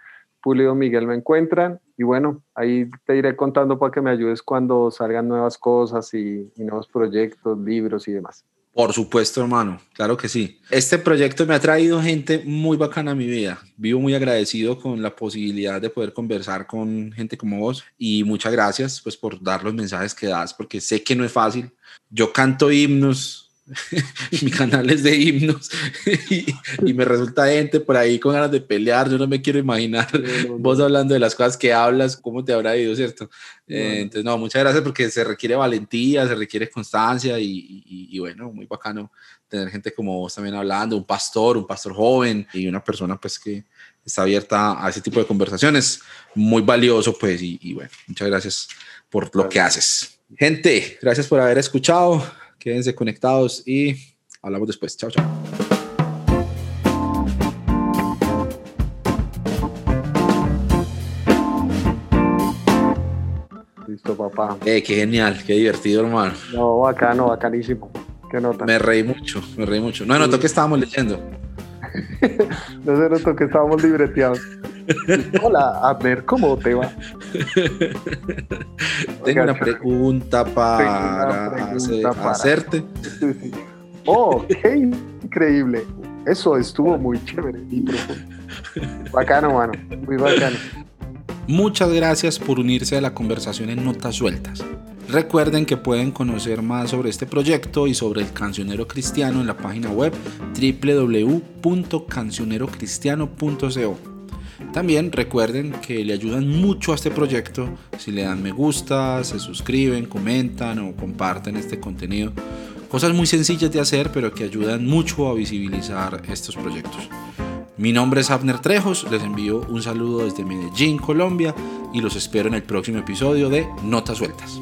[SPEAKER 2] Pulido Miguel me encuentran y bueno, ahí te iré contando para que me ayudes cuando salgan nuevas cosas y, nuevos proyectos, libros y demás.
[SPEAKER 1] Por supuesto, hermano, claro que sí. Este proyecto me ha traído gente muy bacana a mi vida. Vivo muy agradecido con la posibilidad de poder conversar con gente como vos y muchas gracias pues por dar los mensajes que das porque sé que no es fácil. Yo canto himnos, mi canal es de himnos y, y me resulta gente por ahí con ganas de pelear. Yo no me quiero imaginar vos hablando de las cosas que hablas, cómo te habrá ido, ¿cierto? Eh, entonces, no, muchas gracias porque se requiere valentía, se requiere constancia y, y, y, bueno, muy bacano tener gente como vos también hablando, un pastor, un pastor joven y una persona pues que está abierta a ese tipo de conversaciones, muy valioso pues y, y bueno, muchas gracias por lo que haces. Gente, gracias por haber escuchado, quédense conectados y hablamos después. Chao, chao.
[SPEAKER 2] Listo, papá.
[SPEAKER 1] Eh, qué genial, qué divertido, hermano.
[SPEAKER 2] No, bacano, bacanísimo. ¿Qué nota?
[SPEAKER 1] Me reí mucho, me reí mucho. No, notó que estábamos leyendo.
[SPEAKER 2] no se notó que estábamos libreteados. Hola, a ver cómo te va.
[SPEAKER 1] Tengo una pregunta para,
[SPEAKER 2] una pregunta
[SPEAKER 1] hacer-
[SPEAKER 2] para-
[SPEAKER 1] hacerte.
[SPEAKER 2] Sí, sí. Oh, qué increíble. Eso estuvo muy chévere. Bacano, mano. Muy bacano.
[SPEAKER 1] Muchas gracias por unirse a la conversación en Notas Sueltas. Recuerden que pueden conocer más sobre este proyecto y sobre el cancionero cristiano en la página web www.cancionerocristiano.co. También recuerden que le ayudan mucho a este proyecto si le dan me gusta, se suscriben, comentan o comparten este contenido. Cosas muy sencillas de hacer pero que ayudan mucho a visibilizar estos proyectos. Mi nombre es Abner Trejos, les envío un saludo desde Medellín, Colombia y los espero en el próximo episodio de Notas Sueltas.